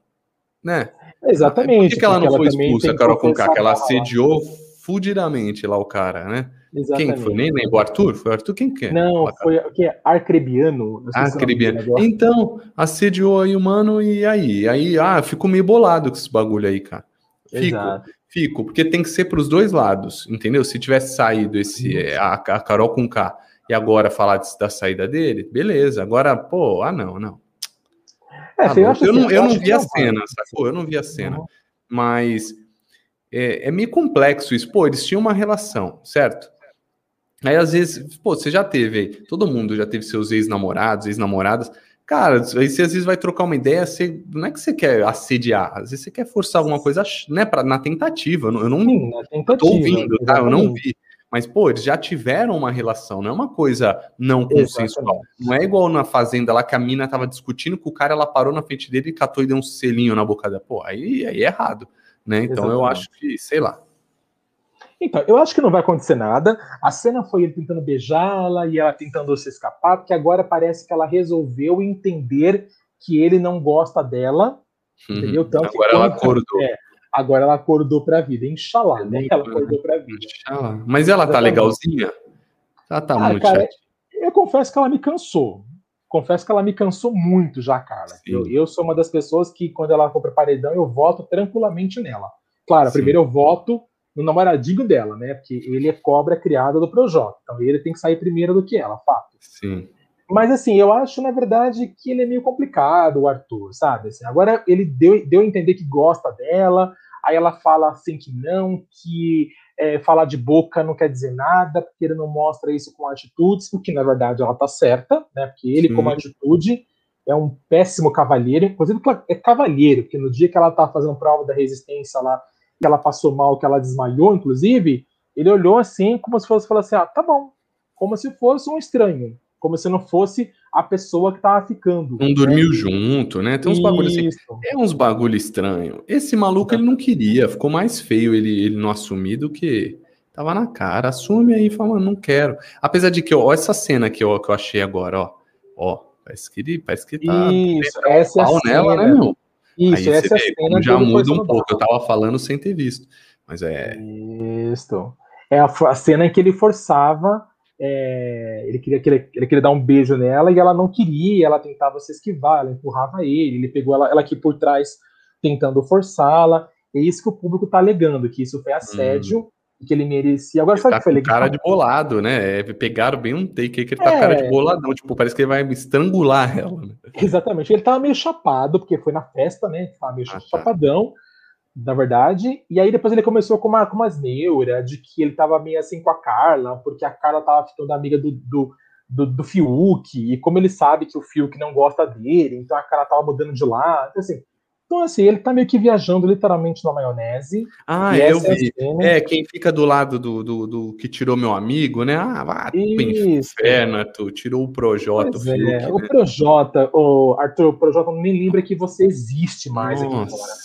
Né? Exatamente. Por que, que ela não foi expulsa, a Carol com K? Que ela assediou fudidamente lá o cara, né? Exatamente. Quem foi? Nem lembro. O Arthur? Foi o Arthur? Quem que é? Não, foi o que é Arcrebiano. Arcrebiano. Então, assediou aí o mano e aí? Aí, ah, fico meio bolado com esse bagulho aí, cara. Fico. Exato. Fico, porque tem que ser para os dois lados, entendeu? Se tivesse saído esse a, a Carol com K e agora falar da saída dele, beleza. Agora, pô, ah não, não. É, tá eu, eu, não, eu não vi a cena, sacou? Eu não vi a cena. Uhum. Mas é, é, meio complexo isso. Pô, eles tinham uma relação, certo? Aí às vezes, pô, você já teve aí, todo mundo já teve seus ex-namorados, ex-namoradas. Cara, aí você às vezes vai trocar uma ideia, você, não é que você quer assediar, às vezes você quer forçar alguma coisa, né, pra, na tentativa. Eu não, Sim, tentativa, tô ouvindo, tá? Eu não vi. Mas, pô, eles já tiveram uma relação, não é uma coisa não consensual. Não é igual na fazenda lá que a mina tava discutindo com o cara, ela parou na frente dele e catou e deu um selinho na boca dela. Pô, aí, aí é errado, né? Então Exatamente. eu acho que, sei lá. Então, eu acho que não vai acontecer nada. A cena foi ele tentando beijá-la e ela tentando se escapar, porque agora parece que ela resolveu entender que ele não gosta dela. Uhum. Entendeu? Tanto agora ela acordou. É, Agora ela acordou pra vida. Inxalá, né? Ela acordou pra vida. Inxalá. Mas ela tá legalzinha? Ela tá ah, muito cara, Eu confesso que ela me cansou. Confesso que ela me cansou muito já, Carla. Eu, eu, sou uma das pessoas que, quando ela for pra paredão, eu voto tranquilamente nela. Claro, Sim. primeiro eu voto no namoradinho dela, né? Porque ele é cobra criada do Projota. Então ele tem que sair primeiro do que ela, fato. Sim. Mas assim, eu acho, na verdade, que ele é meio complicado, o Arthur, sabe? Assim, agora ele deu, deu a entender que gosta dela, aí ela fala assim que não, que é, falar de boca não quer dizer nada, porque ele não mostra isso com atitudes, o que na verdade ela tá certa, né? Porque ele, Sim. como atitude, é um péssimo cavalheiro, inclusive é cavalheiro, porque no dia que ela tá fazendo prova da resistência lá, que ela passou mal, que ela desmaiou, inclusive, ele olhou assim, como se fosse falar assim: ah, tá bom, como se fosse um estranho como se não fosse a pessoa que tava ficando. Não né? dormiu junto, né? Tem uns bagulho assim. É uns bagulho estranho. Esse maluco ele não queria, ficou mais feio ele, ele não assumir do que tava na cara. Assume aí e fala, não quero. Apesar de que, ó, essa cena que eu, que eu achei agora, ó. Ó, parece que ele, parece que tá. Isso, essa é a nela, né, meu? Isso, aí essa vê, cena já muda um pouco. Eu tava falando sem ter visto. Mas é. Isso. É a, a cena em que ele forçava é, ele, queria, ele, ele, queria dar um beijo nela e ela não queria, ela tentava se esquivar, ela empurrava ele, ele pegou ela, ela aqui por trás tentando forçá-la. É isso que o público tá alegando, que isso foi assédio hum. Que ele merecia. Agora, ele sabe tá que foi legal? cara de bolado, né? É, pegaram bem um take aí que ele tá é... cara de boladão, tipo, parece que ele vai estrangular ela. Né? Exatamente, ele tava meio chapado, porque foi na festa, né? Tava meio ah, tá. chapadão. Tá na verdade. E aí depois ele começou com, uma, com umas neuras de que ele tava meio assim com a Carla, porque a Carla tava ficando amiga do, do, do, do Fiuk, e como ele sabe que o Fiuk não gosta dele, então a Carla tava mudando de lá. Então, assim, então, assim, ele tá meio que viajando literalmente na maionese. Ah, eu vi. É, é, quem fica do lado do, do, do, que tirou meu amigo, né? Ah, vai inferno, tu tirou o Projota. Pois é, Fiuk, o né? Projota, o Arthur, o Projota nem lembra que você existe mais Nossa. aqui fora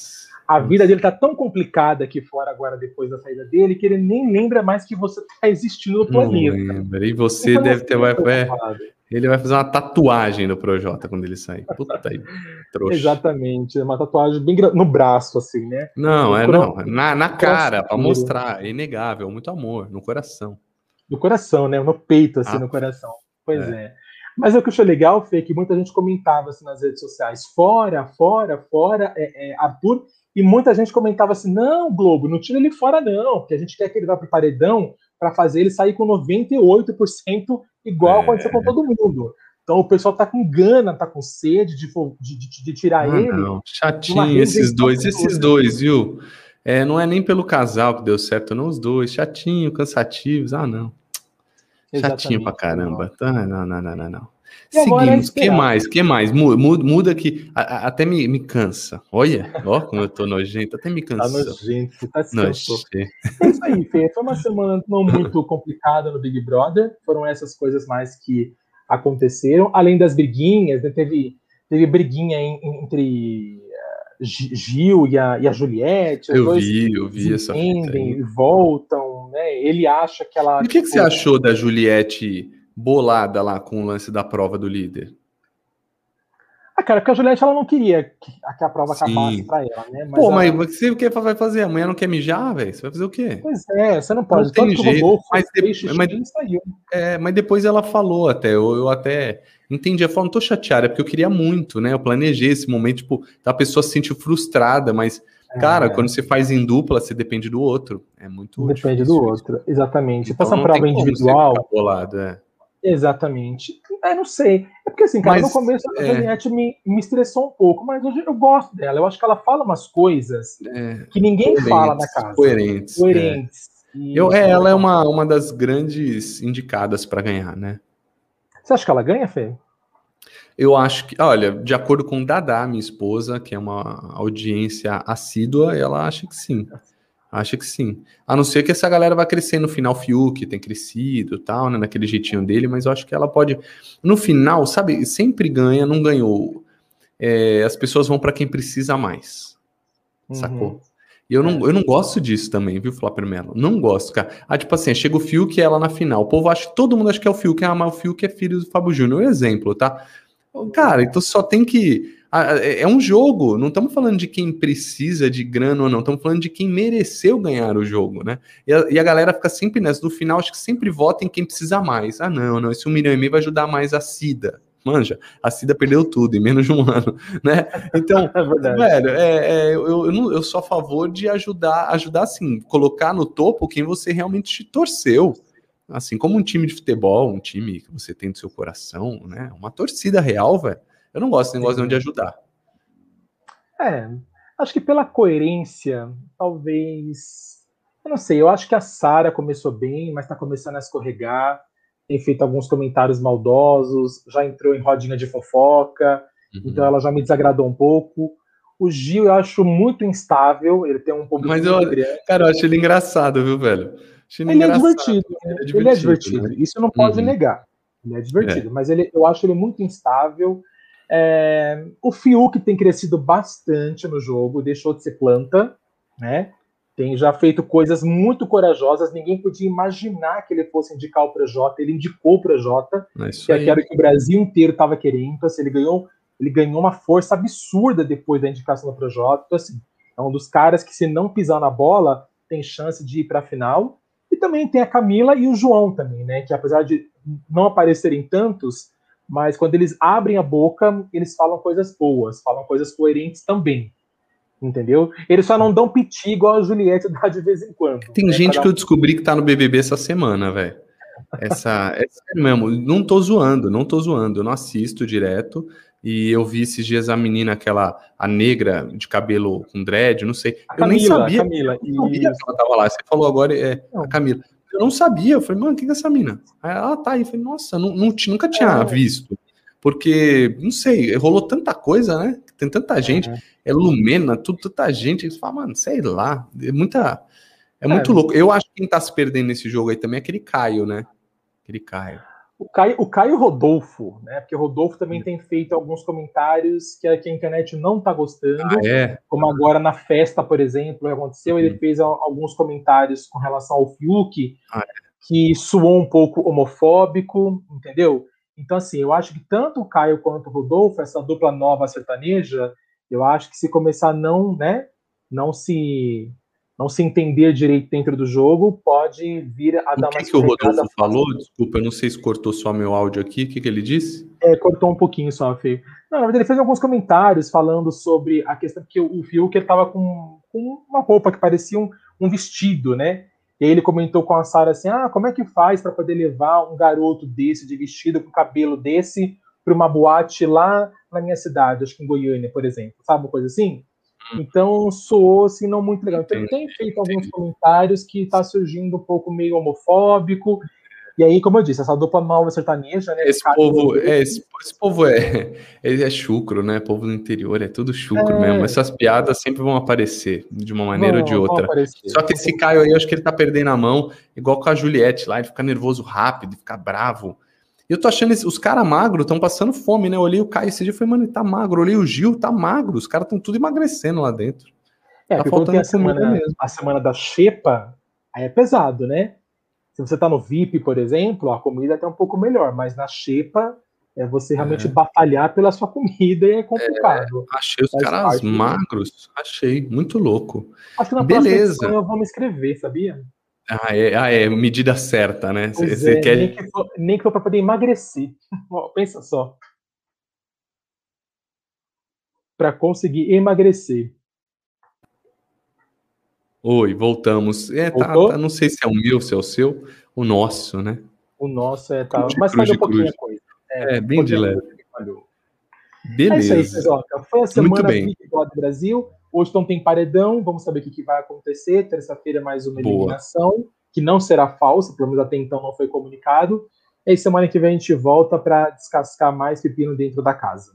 a vida dele tá tão complicada aqui fora agora, depois da saída dele, que ele nem lembra mais que você tá existindo no planeta. Não lembra. E você então, deve ter. Vai, é, ele vai fazer uma tatuagem do Projota quando ele sair. Puta aí, trouxa. Exatamente, uma tatuagem bem no braço, assim, né? Não, é não. Na, na cara, para mostrar. É inegável, muito amor, no coração. No coração, né? No peito, assim, ah, no coração. Pois é. é. Mas o que eu achei legal, Fê, é que muita gente comentava assim, nas redes sociais, fora, fora, fora, é, é, Arthur, e muita gente comentava assim, não, Globo, não tira ele fora não, porque a gente quer que ele vá para o paredão para fazer ele sair com 98% igual é. aconteceu com todo mundo. Então o pessoal tá com gana, tá com sede de, de, de, de tirar ah, ele. Não. Chatinho esses dois, esses dois, viu? É, não é nem pelo casal que deu certo, não os dois. Chatinho, cansativos. Ah, não. Exatamente. Chatinho pra caramba. Tá, não, não, não, não, não. Seguimos. que mais? que mais? Muda, muda que a, até me, me cansa. Olha, ó, como eu tô nojento, até me cansa. Tá nojento, tá se É isso aí, Fê. Foi uma semana não muito complicada no Big Brother. Foram essas coisas mais que aconteceram. Além das briguinhas, né, teve, teve briguinha em, entre uh, Gil e a, e a Juliette. Eu vi, eu vi essa e voltam, né? Ele acha que ela. E o que, que você tipo, achou da Juliette? Bolada lá com o lance da prova do líder? Ah, cara, porque a Juliette ela não queria que, a prova Sim. acabasse pra ela, né? Mas Pô, ela... mas você o que vai fazer? Amanhã não quer mijar, velho? Você vai fazer o quê? Pois é, você não pode. Não tem jeito. mas, de... mas, é, mas depois ela falou até, eu, eu até entendi. Ela falou, não tô chateada, porque eu queria muito, né? Eu planejei esse momento, tipo, a pessoa se sentiu frustrada, mas Cara, é. quando você faz em dupla, você depende do outro. É muito Depende do outro, exatamente. Então, Passa prova individual. Bolado, é. Exatamente. É, não sei. É porque assim, cara, mas, no começo a é... Juliette me, me estressou um pouco, mas hoje eu gosto dela. Eu acho que ela fala umas coisas é, que ninguém fala na casa. Coerentes. Coerentes. É. Eu, é, ela é uma, uma das grandes indicadas para ganhar, né? Você acha que ela ganha, Fê? Eu acho que, olha, de acordo com Dada, minha esposa, que é uma audiência assídua, ela acha que sim. Acho que sim. A não ser que essa galera vá crescer no final, Fiuk tem crescido tal, né? Naquele jeitinho dele, mas eu acho que ela pode. No final, sabe, sempre ganha, não ganhou. É, as pessoas vão para quem precisa mais. Uhum. Sacou? E eu não, é. eu não gosto disso também, viu, Flávio Melo? Não gosto, cara. Ah, tipo assim, chega o Fiuk e ela na final. O povo acha, todo mundo acha que é o Fiuk, ah, mas o Fiuk é filho do Fábio Júnior. Um exemplo, tá? Cara, então só tem que é, é um jogo, não estamos falando de quem precisa de grana ou não, estamos falando de quem mereceu ganhar o jogo, né? E a, e a, galera fica sempre nessa, no final, acho que sempre vota em quem precisa mais. Ah, não, não, esse um milhão e meio vai ajudar mais a Cida. Manja, a Cida perdeu tudo em menos de um ano, né? Então, é velho, é, é, eu, eu, não, eu sou a favor de ajudar, ajudar assim, colocar no topo quem você realmente torceu. Assim como um time de futebol, um time que você tem no seu coração, né? Uma torcida real, velho eu não gosto desse negócio de ajudar. É, acho que pela coerência, talvez. Eu não sei, eu acho que a Sara começou bem, mas está começando a escorregar. Tem feito alguns comentários maldosos, já entrou em rodinha de fofoca, uhum. então ela já me desagradou um pouco. O Gil eu acho muito instável, ele tem um público Mas eu, cara, eu acho ele engraçado, viu, velho? Ele, ele, é divertido, né? ele, é divertido, ele é divertido. Né? Isso não pode uhum. negar. Ele é divertido, é. mas ele, eu acho ele muito instável. É, o Fiuk tem crescido bastante no jogo, deixou de ser planta, né? Tem já feito coisas muito corajosas. Ninguém podia imaginar que ele fosse indicar o Projota. Ele indicou o Projota, é que é era o que o Brasil inteiro estava querendo. Então, assim, ele ganhou, ele ganhou uma força absurda depois da indicação do Projota. Então, assim, é um dos caras que, se não pisar na bola, tem chance de ir para a final. E também tem a Camila e o João também, né? Que apesar de não aparecerem tantos, mas quando eles abrem a boca, eles falam coisas boas, falam coisas coerentes também. Entendeu? Eles só não dão piti igual a Juliette dá de vez em quando. Tem né, gente que eu descobri que tá no BBB essa semana, velho. Essa, é sério mesmo, não tô zoando, não tô zoando, eu não assisto direto. E eu vi esses dias a menina, aquela, a negra de cabelo com dread, não sei. A eu Camila, nem sabia. Camila, eu não sabia que ela tava lá. Você falou agora, é a Camila. Eu não sabia. Eu falei, mano, quem é essa mina? Aí ela tá aí. Eu falei, nossa, não, não, nunca tinha é. visto. Porque, não sei, rolou tanta coisa, né? Tem tanta gente. Uhum. É Lumena, tudo, tanta gente. Eles falam, mano, sei lá. É muita. É, é muito louco. Eu acho que quem tá se perdendo nesse jogo aí também é aquele Caio, né? Aquele Caio. O Caio, o Caio Rodolfo, né? Porque o Rodolfo também tem feito alguns comentários que a, que a internet não tá gostando. Ah, é? Como agora na festa, por exemplo, aconteceu, ele fez alguns comentários com relação ao Fiuk, ah, é. que suou um pouco homofóbico, entendeu? Então, assim, eu acho que tanto o Caio quanto o Rodolfo, essa dupla nova sertaneja, eu acho que se começar a não, né, não se não se entender direito dentro do jogo, pode vir a o dar que uma que o Rodolfo falou? Desculpa, eu não sei se cortou só meu áudio aqui. O que, que ele disse? É, cortou um pouquinho só, Fê. Não, na verdade, ele fez alguns comentários falando sobre a questão que o Fiuk estava com, com uma roupa que parecia um, um vestido, né? E aí ele comentou com a Sara assim: ah, como é que faz para poder levar um garoto desse, de vestido, com cabelo desse, para uma boate lá na minha cidade, acho que em Goiânia, por exemplo, sabe? Uma coisa assim. Hum. Então soou assim, não muito legal. Então tem feito alguns comentários que está surgindo um pouco meio homofóbico. E aí, como eu disse, essa dupla nova sertaneja, né? Esse povo, é, esse, esse, povo é, ele é chucro, né? Povo do interior, é tudo chucro é. mesmo. Essas piadas sempre vão aparecer de uma maneira não, ou de outra. Só que esse Caio aí, eu acho que ele tá perdendo a mão, igual com a Juliette lá, ele fica nervoso rápido, fica bravo. Eu tô achando, esse, os caras magros estão passando fome, né? Eu olhei o Caio esse dia e falei, mano, ele tá magro. Eu olhei o Gil, tá magro. Os caras estão tudo emagrecendo lá dentro. É, tá faltando a semana, mesmo. a semana da xepa, aí é pesado, né? Se você tá no VIP, por exemplo, a comida é até um pouco melhor, mas na xepa, é você realmente é. batalhar pela sua comida e é complicado. É, achei os caras magros, achei, muito louco. Acho que na Beleza. eu vou me inscrever, sabia? Ah, é, ah, é medida certa, né? Você é, quer... Nem que for, nem que for para poder emagrecer. Pensa só. Para conseguir emagrecer. Oi, voltamos. É, tá, tá, não sei se é o meu, se é o seu, o nosso, né? O nosso é tá, mas falhou um pouquinho a coisa. É, é bem de leve. Beleza. É isso aí, Cezoca. Foi a semana do Brasil. Hoje não tem paredão, vamos saber o que, que vai acontecer. Terça-feira, mais uma Boa. eliminação, que não será falsa, pelo menos até então não foi comunicado. E aí, semana que vem a gente volta para descascar mais pepino dentro da casa.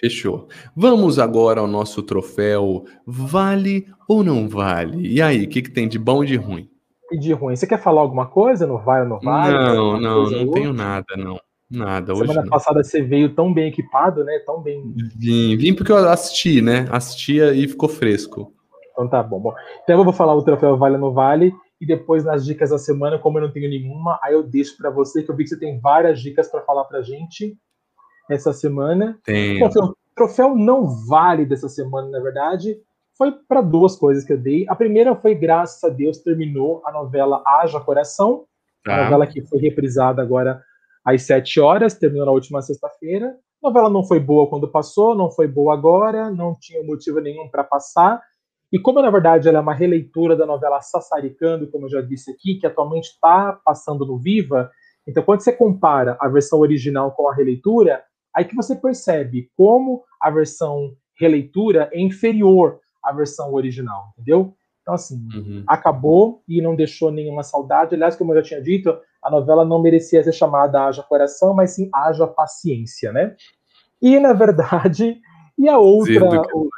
Fechou. Vamos agora ao nosso troféu Vale ou não vale? E aí, o que, que tem de bom e de ruim? E de ruim? Você quer falar alguma coisa? Não vai ou não vale? Não, não, não tenho nada, não. Nada, hoje Semana passada você veio tão bem equipado, né? Tão bem. Vim, vim porque eu assisti, né? Assistia e ficou fresco. Então tá bom. bom. Então eu vou falar o troféu Vale não vale e depois nas dicas da semana, como eu não tenho nenhuma, aí eu deixo para você, que eu vi que você tem várias dicas para falar pra gente essa semana. Tem. O troféu não vale dessa semana, na verdade, foi para duas coisas que eu dei. A primeira foi, graças a Deus, terminou a novela Haja Coração, tá. a novela que foi reprisada agora às sete horas, terminou na última sexta-feira. A novela não foi boa quando passou, não foi boa agora, não tinha motivo nenhum para passar. E como, na verdade, ela é uma releitura da novela Sassaricando, como eu já disse aqui, que atualmente está passando no Viva, então quando você compara a versão original com a releitura, aí que você percebe como a versão releitura é inferior à versão original, entendeu? Então, assim, uhum. acabou e não deixou nenhuma saudade. Aliás, como eu já tinha dito, a novela não merecia ser chamada Haja Coração, mas sim Haja Paciência, né? E, na verdade, e a outra. O,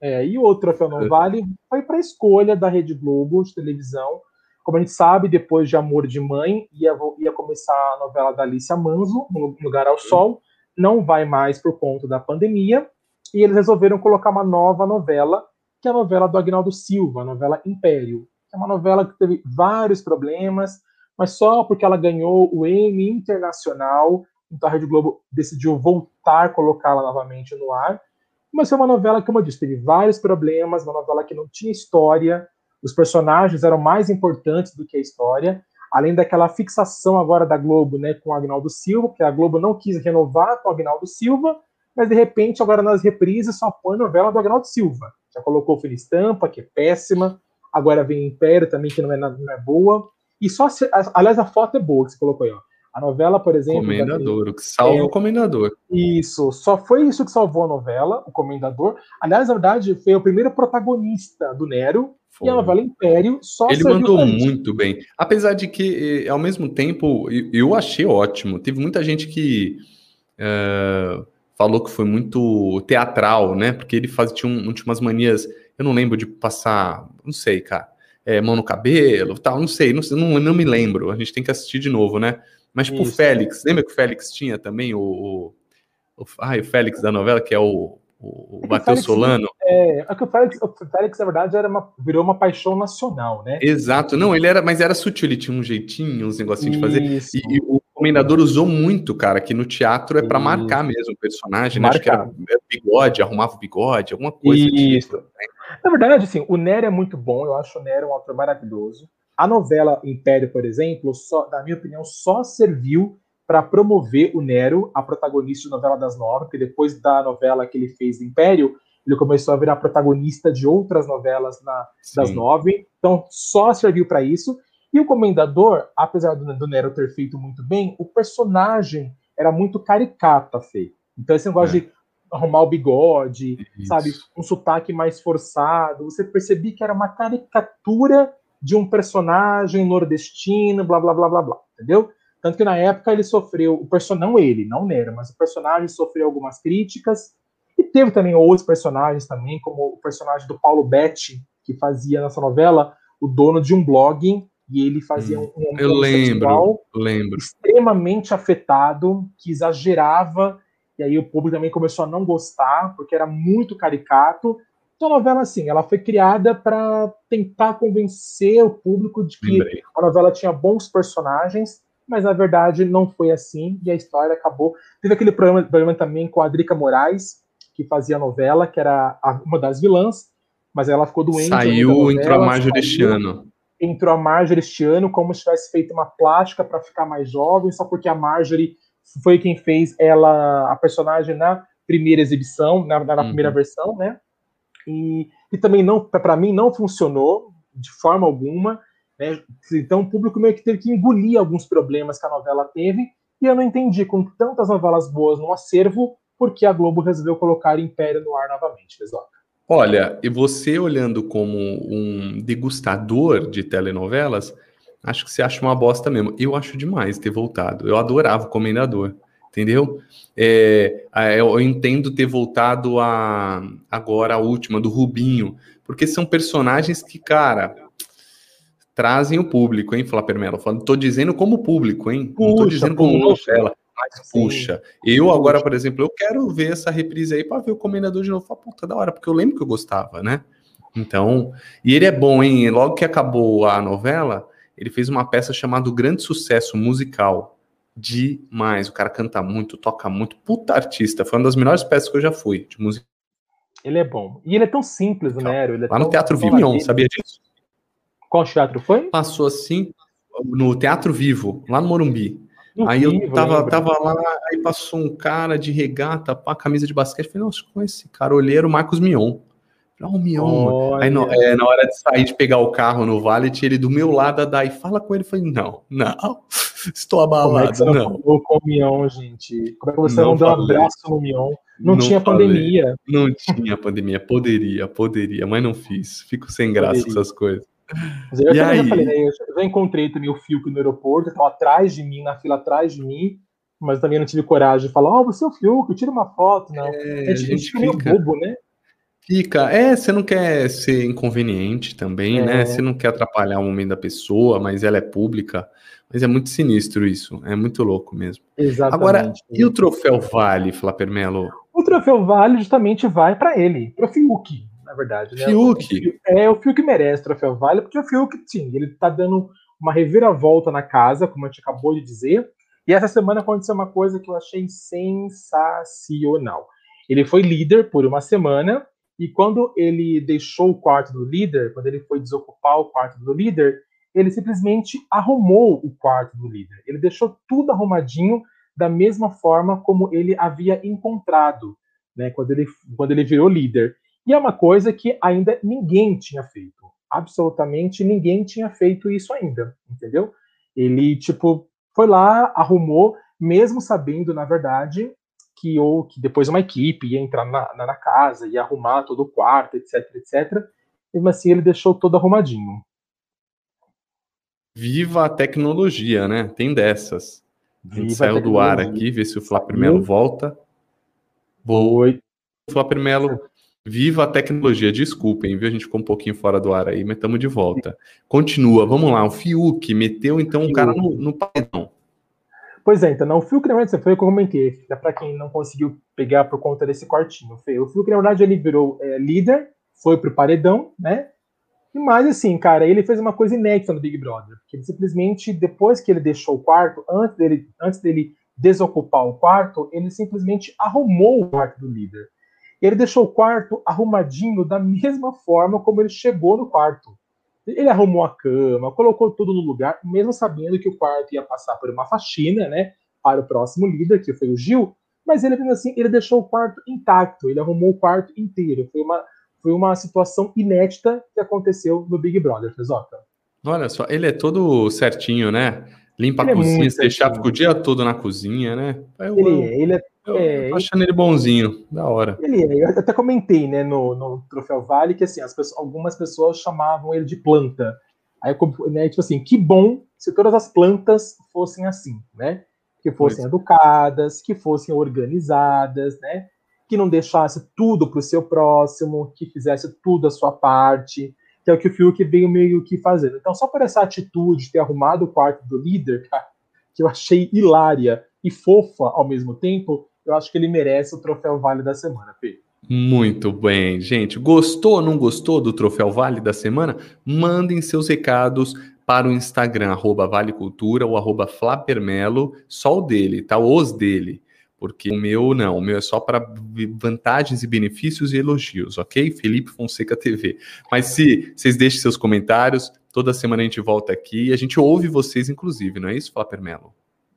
é, e o outro troféu não vale foi para a escolha da Rede Globo de televisão. Como a gente sabe, depois de Amor de Mãe, ia, ia começar a novela da Alicia Manso, No Lugar ao Sol não vai mais por conta da pandemia, e eles resolveram colocar uma nova novela, que é a novela do Agnaldo Silva, a novela Império. É uma novela que teve vários problemas, mas só porque ela ganhou o Emmy Internacional, então a Rede Globo decidiu voltar a colocá-la novamente no ar. Mas foi uma novela que, como eu disse, teve vários problemas, uma novela que não tinha história, os personagens eram mais importantes do que a história, além daquela fixação agora da Globo né, com o Agnaldo Silva, que a Globo não quis renovar com o Agnaldo Silva, mas de repente agora nas reprises só põe novela do Agnaldo Silva. Já colocou Fina Estampa, que é péssima, agora vem Império também, que não é, não é boa. E só, se, aliás, a foto é boa que você colocou aí, ó. A novela, por exemplo. Comendador, o que salva é, o Comendador. Isso, só foi isso que salvou a novela, o Comendador. Aliás, na verdade, foi o primeiro protagonista do Nero, foi. E a novela Império só Ele mandou muito bem. Apesar de que, eh, ao mesmo tempo, eu achei ótimo. Teve muita gente que uh, falou que foi muito teatral, né? Porque ele faz, tinha, um, tinha umas manias. Eu não lembro de passar. Não sei, cara. É, mão no cabelo, tal. Não sei, não, não, não me lembro. A gente tem que assistir de novo, né? Mas, tipo, o Félix. Lembra que o Félix tinha também o. o, o ai, o Félix da novela, que é o o, o Matheus Solano. É, é que o Félix, o Félix, na verdade, era uma, virou uma paixão nacional, né? Exato, não, ele era, mas era sutil, ele tinha um jeitinho, uns negocinhos de fazer. E, e, o Comendador usou muito, cara, que no teatro é para marcar mesmo o personagem, né? Acho que era, bigode, arrumava o bigode, alguma coisa. Isso. Tipo, né? Na verdade, assim, o Nero é muito bom, eu acho o Nero um autor maravilhoso. A novela Império, por exemplo, só, na minha opinião, só serviu para promover o Nero, a protagonista de novela das nove, porque depois da novela que ele fez Império, ele começou a virar protagonista de outras novelas na, das nove, então só serviu para isso. E o Comendador, apesar do, do, Nero ter feito muito bem, o personagem era muito caricato, Fê. Então esse negócio é. de arrumar o bigode, isso. sabe, um sotaque mais forçado, você percebia que era uma caricatura de um personagem nordestino, blá blá blá blá blá, entendeu? Tanto que na época ele sofreu, o personagem, não ele, não Nero, mas o personagem sofreu algumas críticas, e teve também outros personagens também, como o personagem do Paulo Betti, que fazia nessa novela o dono de um blog, e ele fazia hum, um, um eu lembro, lembro. extremamente afetado, que exagerava, e aí o público também começou a não gostar, porque era muito caricato, então a novela, assim, ela foi criada para tentar convencer o público de que Lembrei. a novela tinha bons personagens, mas na verdade não foi assim, e a história acabou. Teve aquele problema, problema também com a Drica Moraes, que fazia a novela, que era uma das vilãs, mas ela ficou doente. Saiu, novela, entrou a Marjorie este ano. Entrou a Marjorie este ano, como se tivesse feito uma plástica para ficar mais jovem, só porque a Marjorie foi quem fez ela, a personagem na primeira exibição, na, na uhum. primeira versão, né? e, e também não, para mim, não funcionou de forma alguma. Né? Então o público meio que teve que engolir alguns problemas que a novela teve, e eu não entendi, com tantas novelas boas no acervo, por que a Globo resolveu colocar Império no ar novamente, Besoca. Olha, e você olhando como um degustador de telenovelas, acho que você acha uma bosta mesmo. Eu acho demais ter voltado. Eu adorava o Comendador entendeu? É, eu entendo ter voltado a agora a última do Rubinho, porque são personagens que, cara, trazem o público, hein, Flapermelo? Tô dizendo como público, hein? Puxa, Não tô dizendo como novela. Mas puxa, eu agora, por exemplo, eu quero ver essa reprise aí para ver o Comendador de novo. Fala, puta, da hora, porque eu lembro que eu gostava, né? Então, e ele é bom, hein? Logo que acabou a novela, ele fez uma peça chamada Grande Sucesso Musical, demais. O cara canta muito, toca muito. Puta artista. Foi uma das melhores peças que eu já fui de música. Ele é bom. E ele é tão simples, né, Nero. É Lá tão, no Teatro Vivion, sabia disso? Qual teatro foi? Passou assim, no Teatro Vivo, lá no Morumbi. Aí eu tava, tava lá, aí passou um cara de regata, pá, camisa de basquete. Falei, nossa, com esse cara, olhei, era o Marcos Mion. Falei, oh, Mion. Aí no, é, na hora de sair, de pegar o carro no Vale, tinha ele do meu lado, daí fala com ele. Falei, não, não. Estou abalado. Como é não, falou com o Mion, gente? Como é que você não, não deu um abraço no Mion? Não, não tinha falei. pandemia. Não tinha pandemia. Poderia, poderia, mas não fiz. Fico sem graça poderia. com essas coisas. Mas eu, já falei, né? Eu já encontrei também o Fiuk no aeroporto, estava atrás de mim, na fila atrás de mim, mas também não tive coragem de falar, ó, oh, você é o Fiuk, tira uma foto, não. É, a gente, a gente fica meio bobo, né? Fica, é, você não quer ser inconveniente também, né? é. né? Você não quer atrapalhar o momento da pessoa, mas ela é pública. Mas é muito sinistro isso, é muito louco mesmo. Exatamente. Agora, e o troféu Vale, Flapermelo? O troféu Vale justamente vai para ele, para o Fiuk, na verdade. Né? Fiuk? É, o Fiuk merece o troféu Vale, porque o Fiuk, sim, ele tá dando uma reviravolta na casa, como a gente acabou de dizer, e essa semana aconteceu uma coisa que eu achei sensacional. Ele foi líder por uma semana, e quando ele deixou o quarto do líder, quando ele foi desocupar o quarto do líder, ele simplesmente arrumou o quarto do líder. Ele deixou tudo arrumadinho da mesma forma como ele havia encontrado, né, quando ele, quando ele virou líder. E é uma coisa que ainda ninguém tinha feito. Absolutamente ninguém tinha feito isso ainda, entendeu? Ele, tipo, foi lá, arrumou, mesmo sabendo, na verdade, que ou que depois uma equipe ia entrar na, na, na casa, ia arrumar todo o quarto, etc, etc. Mesmo assim, ele deixou todo arrumadinho. Viva a tecnologia, né? Tem dessas. A gente saiu do ar aqui, vê se o Flávio Melo volta. Oi. Flávio Melo, viva a tecnologia. Desculpem, viu? A gente ficou um pouquinho fora do ar aí, mas estamos de volta. Continua, vamos lá. O Fiuk meteu então o cara no, no paredão. Pois é, então, não, o Fiuk, na verdade, foi o que eu comentei, para quem não conseguiu pegar por conta desse cortinho. O Fiuk, na verdade, ele virou é, líder, foi pro paredão, né? Mas, assim, cara, ele fez uma coisa inédita no Big Brother. Porque ele simplesmente, depois que ele deixou o quarto, antes dele, antes dele desocupar o quarto, ele simplesmente arrumou o quarto do líder. Ele deixou o quarto arrumadinho da mesma forma como ele chegou no quarto. Ele arrumou a cama, colocou tudo no lugar, mesmo sabendo que o quarto ia passar por uma faxina, né? Para o próximo líder, que foi o Gil. Mas ele, assim, ele deixou o quarto intacto, ele arrumou o quarto inteiro. Foi uma, foi uma situação inédita que aconteceu no Big Brother, Tesoca. Olha só, ele é todo certinho, né? Limpa ele a é cozinha, você deixar o dia todo na cozinha, né? Eu, ele é, ele é eu é, tô achando ele bonzinho, da hora. Ele é, eu até comentei, né, no, no Troféu Vale, que assim, pessoas, algumas pessoas chamavam ele de planta. Aí, né, tipo assim, que bom se todas as plantas fossem assim, né? Que fossem educadas, que fossem organizadas, né? Que não deixasse tudo para o seu próximo, que fizesse tudo a sua parte, que é o que o Fiuk veio meio que fazendo. Então, só por essa atitude de ter arrumado o quarto do líder, cara, que eu achei hilária e fofa ao mesmo tempo, eu acho que ele merece o troféu Vale da semana, Fê. Muito bem, gente. Gostou ou não gostou do troféu Vale da semana? Mandem seus recados para o Instagram, arroba Vale Cultura ou arroba Flapermelo, só o dele, tá? Os dele. Porque o meu não, o meu é só para vantagens e benefícios e elogios, ok? Felipe Fonseca TV. Mas se vocês deixem seus comentários, toda semana a gente volta aqui e a gente ouve vocês, inclusive, não é isso, Flapermelo?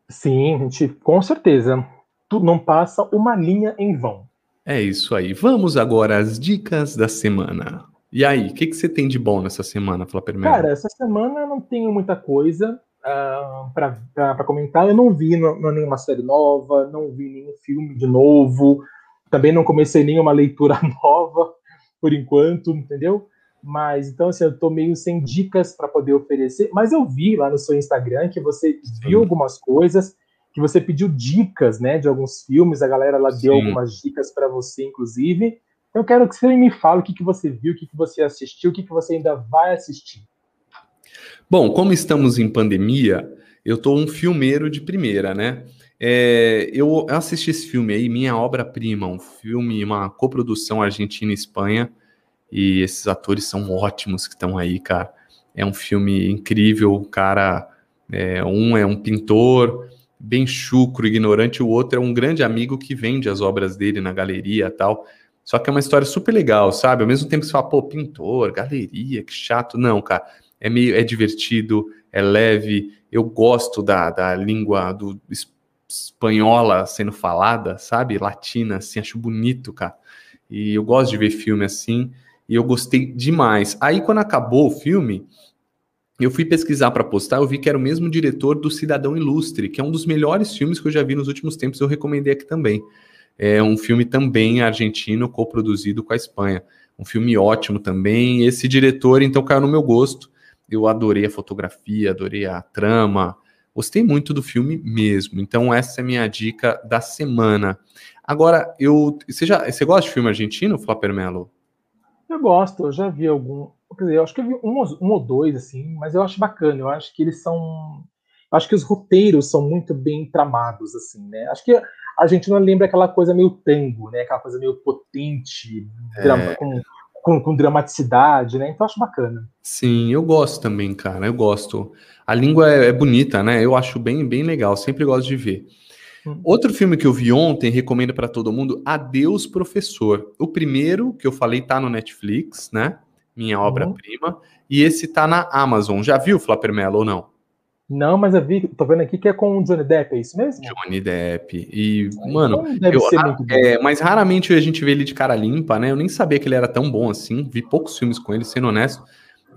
Sim, gente, com certeza tu não passa uma linha em vão. É isso aí. Vamos agora às dicas da semana. E aí, o que, que você tem de bom nessa semana, Flaperman? Cara, essa semana eu não tenho muita coisa uh, para comentar. Eu não vi nenhuma série nova, não vi nenhum filme de novo, também não comecei nenhuma leitura nova, por enquanto, entendeu? Mas então, assim, eu tô meio sem dicas para poder oferecer. Mas eu vi lá no seu Instagram que você viu algumas coisas que você pediu dicas, né, de alguns filmes, a galera lá deu algumas dicas para você, inclusive. Eu quero que você me fale o que, que você viu, o que, que você assistiu, o que, que você ainda vai assistir. Bom, como estamos em pandemia, eu tô um filmeiro de primeira, né? É, eu assisti esse filme aí, Minha Obra-Prima, um filme, uma coprodução Argentina-Espanha, e esses atores são ótimos que estão aí, cara. É um filme incrível, o cara, é, um é um pintor, bem chucro, ignorante, o outro é um grande amigo que vende as obras dele na galeria tal. Só que é uma história super legal, sabe? Ao mesmo tempo que você fala, pô, pintor, galeria, que chato. Não, cara, é meio, é divertido, é leve. Eu gosto da, da língua do espanhola sendo falada, sabe? Latina, assim, acho bonito, cara. E eu gosto de ver filme assim, e eu gostei demais. Aí, quando acabou o filme, eu fui pesquisar para postar, eu vi que era o mesmo diretor do Cidadão Ilustre, que é um dos melhores filmes que eu já vi nos últimos tempos, eu recomendei aqui também. É um filme também argentino, coproduzido com a Espanha. Um filme ótimo também. Esse diretor, então, caiu no meu gosto. Eu adorei a fotografia, adorei a trama. Gostei muito do filme mesmo. Então, essa é a minha dica da semana. Agora, eu. Você, já, você gosta de filme argentino, Flapper Mello? Eu gosto, eu já vi algum. Quer dizer, eu acho que eu vi um, um ou dois, assim, mas eu acho bacana. Eu acho que eles são. Eu acho que os roteiros são muito bem tramados, assim, né? Acho que a gente não lembra aquela coisa meio tango, né? Aquela coisa meio potente, é... drama, com, com, com, dramaticidade, né? Então eu acho bacana. Sim, eu gosto também, cara. Eu gosto. A língua é, é bonita, né? Eu acho bem, bem legal. Sempre gosto de ver. Hum. Outro filme que eu vi ontem, recomendo para todo mundo, Adeus Professor. O primeiro que eu falei tá no Netflix, né? Minha uhum. obra-prima. E esse tá na Amazon. Já viu Flapper Mello ou não? Não, mas eu vi, tô vendo aqui que é com o Johnny Depp, é isso mesmo? Johnny Depp. E, ah, mano, então eu, é, mas raramente a gente vê ele de cara limpa, né? Eu nem sabia que ele era tão bom assim. Vi poucos filmes com ele, sendo honesto.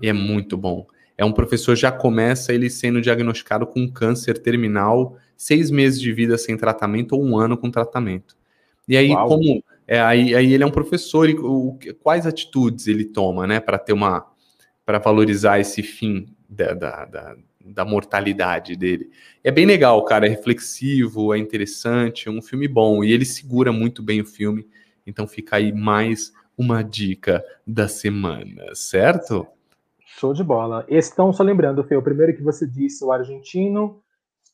E é muito bom. É um professor, já começa ele sendo diagnosticado com câncer terminal, seis meses de vida sem tratamento ou um ano com tratamento. E aí, Uau. como é, aí, aí ele é um professor e o, quais atitudes ele toma, né, para ter uma para valorizar esse fim da, da, da, da, mortalidade dele. É bem legal, cara, é reflexivo, é interessante, é um filme bom e ele segura muito bem o filme. Então fica aí mais uma dica da semana, certo? Show de bola. Estão só lembrando, Fê, o primeiro que você disse, o argentino,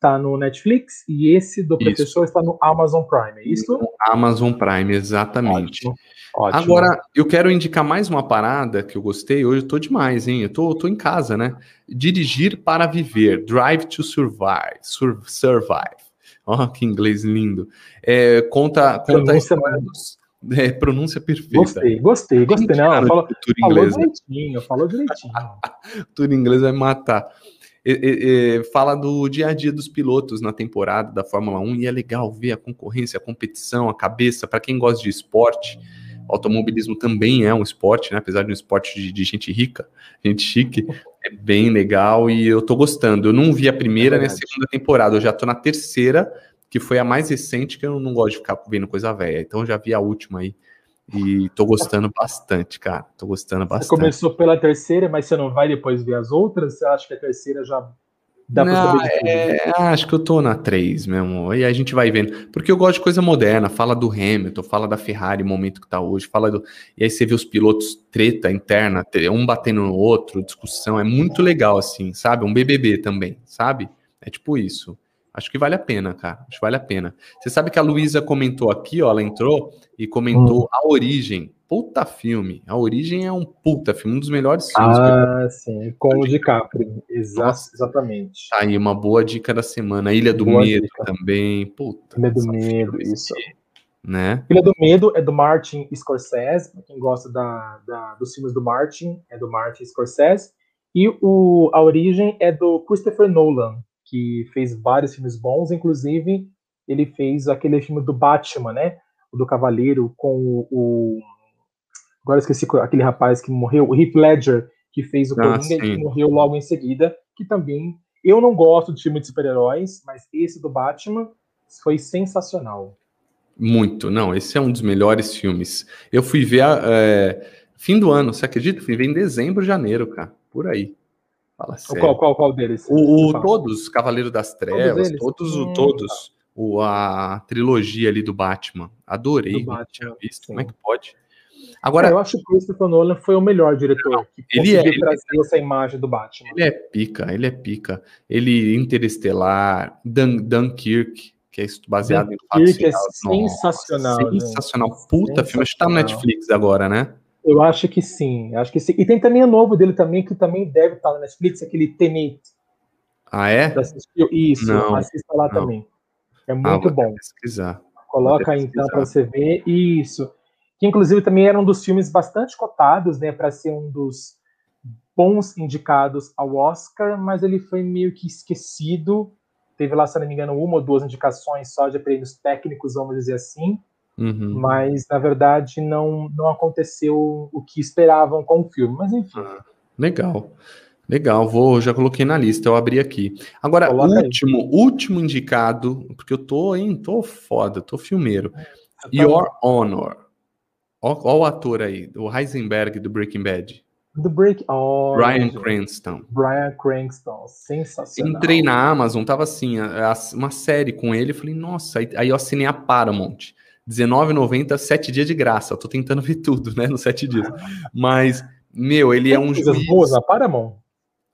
está no Netflix e esse do isso. professor está no Amazon Prime, é isso? No Amazon Prime, exatamente. Ótimo. Ótimo. Agora, eu quero indicar mais uma parada que eu gostei. Hoje eu tô demais, hein? Eu tô, tô em casa, né? Dirigir para viver, Drive to Survive. Sur survive. Ó, oh, que inglês lindo. É, conta conta É, pronúncia perfeita. Gostei, gostei, gostei. Não, falou, falou direitinho, falou direitinho. Tudo em inglês vai matar. E, fala do dia a dia dos pilotos na temporada da Fórmula 1 e é legal ver a concorrência, a competição, a cabeça. Para quem gosta de esporte, automobilismo também é um esporte, né? apesar de um esporte de, de, gente rica, gente chique, é bem legal e eu tô gostando. Eu não vi a primeira é nem a segunda temporada, eu já tô na terceira, que foi a mais recente, que eu não gosto de ficar vendo coisa velha. Então já vi a última aí. E tô gostando bastante, cara. Tô gostando bastante. Você começou pela terceira, mas você não vai depois ver as outras? Você acha que a terceira já dá pra não, saber é, Acho que eu tô na três mesmo. E a gente vai vendo. Porque eu gosto de coisa moderna. Fala do Hamilton, fala da Ferrari, momento que tá hoje. Fala do. E aí você vê os pilotos treta interna, um batendo no outro, discussão. É muito legal, assim, sabe? Um BBB também, sabe? É tipo isso. Acho que vale a pena, cara. Acho que vale a pena. Você sabe que a Luísa comentou aqui, ó, ela entrou e comentou hum. A Origem. Puta filme. A Origem é um puta filme, um dos melhores filmes. Ah, sim, com o DiCaprio. Exa. Exatamente. Tá aí, uma boa dica da semana. Ilha do boa Medo dica. também. Puta. Ilha do Medo, isso. Né? Ilha do Medo é do Martin Scorsese, pra quem gosta da, da, dos filmes do Martin, é do Martin Scorsese. E o, a origem é do Christopher Nolan, que fez vários filmes bons, inclusive ele fez aquele filme do Batman, né? O do Cavaleiro, com o. o agora esqueci aquele rapaz que morreu, o Heath Ledger, que fez o ah, Coringa e que morreu logo em seguida, que também. Eu não gosto de filme de super-heróis, mas esse do Batman foi sensacional. Muito, não, esse é um dos melhores filmes. Eu fui ver é, fim do ano, você acredita? Fui ver em dezembro, janeiro, cara, por aí. Fala sério. Qual, qual, qual deles? O, o todos, Cavaleiro das Trevas, todos, hum, todos tá. o, a trilogia ali do Batman. Adorei, do Batman, tinha visto. Como é que pode? Agora, é, eu acho que o Christopher Nolan foi o melhor diretor que ele é, trazer ele, essa imagem do Batman. Ele é pica, ele é pica. Ele Interestelar, Dun, Dunkirk, que é baseado Dunkirk em fatos é sensacional. Nossa, sensacional. Puta sensacional. filme, acho que tá no Netflix agora, né? Eu acho que sim, acho que sim. E tem também o novo dele também, que também deve estar na Netflix, aquele Tenet. Ah, é? Isso, não, assista lá não. também. É ah, muito ah, bom. pesquisar. Coloca aí então para você ver. Isso. Que inclusive também era um dos filmes bastante cotados, né, para ser um dos bons indicados ao Oscar, mas ele foi meio que esquecido. Teve lá, se não me engano, uma ou duas indicações só de prêmios técnicos, vamos dizer assim. Uhum. Mas, na verdade, não, não aconteceu o que esperavam com o filme. Mas, enfim. Ah, legal. Legal, vou, já coloquei na lista, eu abri aqui. Agora, Coloca último, aí. último indicado, porque eu tô, hein, tô foda, tô filmeiro. Tá Your Honor. Olha o ator aí, o Heisenberg do Breaking Bad. Do Break oh, Brian Cranston. Brian Cranston, sensacional. Entrei na Amazon, tava assim, uma série com ele, falei, nossa, aí eu assinei a Paramount. R$19,90, sete dias de graça. Eu tô tentando ver tudo, né, nos sete dias. Mas, meu, ele é Tem é um coisas juiz... boas na Paramount?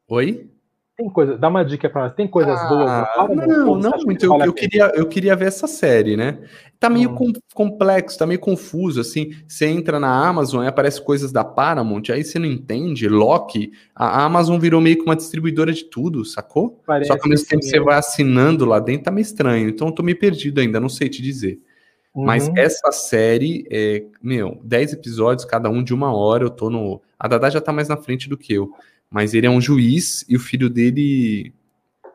Oi? Tem coisa, dá uma dica para nós. Tem coisas ah, boas na Paramount? Não, não muito. Eu, eu queria, eu queria ver essa série, né? Tá meio hum. complexo, tá meio confuso, assim. Você entra na Amazon e aparece coisas da Paramount, aí você não entende. Loki, a Amazon virou meio que uma distribuidora de tudo, sacou? Parece Só que ao mesmo tempo que você vai assinando lá dentro, tá meio estranho. Então eu tô meio perdido ainda, não sei te dizer. Mas uhum. essa série, é, meu, 10 episódios, cada um de uma hora, eu tô no. A Dada já tá mais na frente do que eu. Mas ele é um juiz e o filho dele.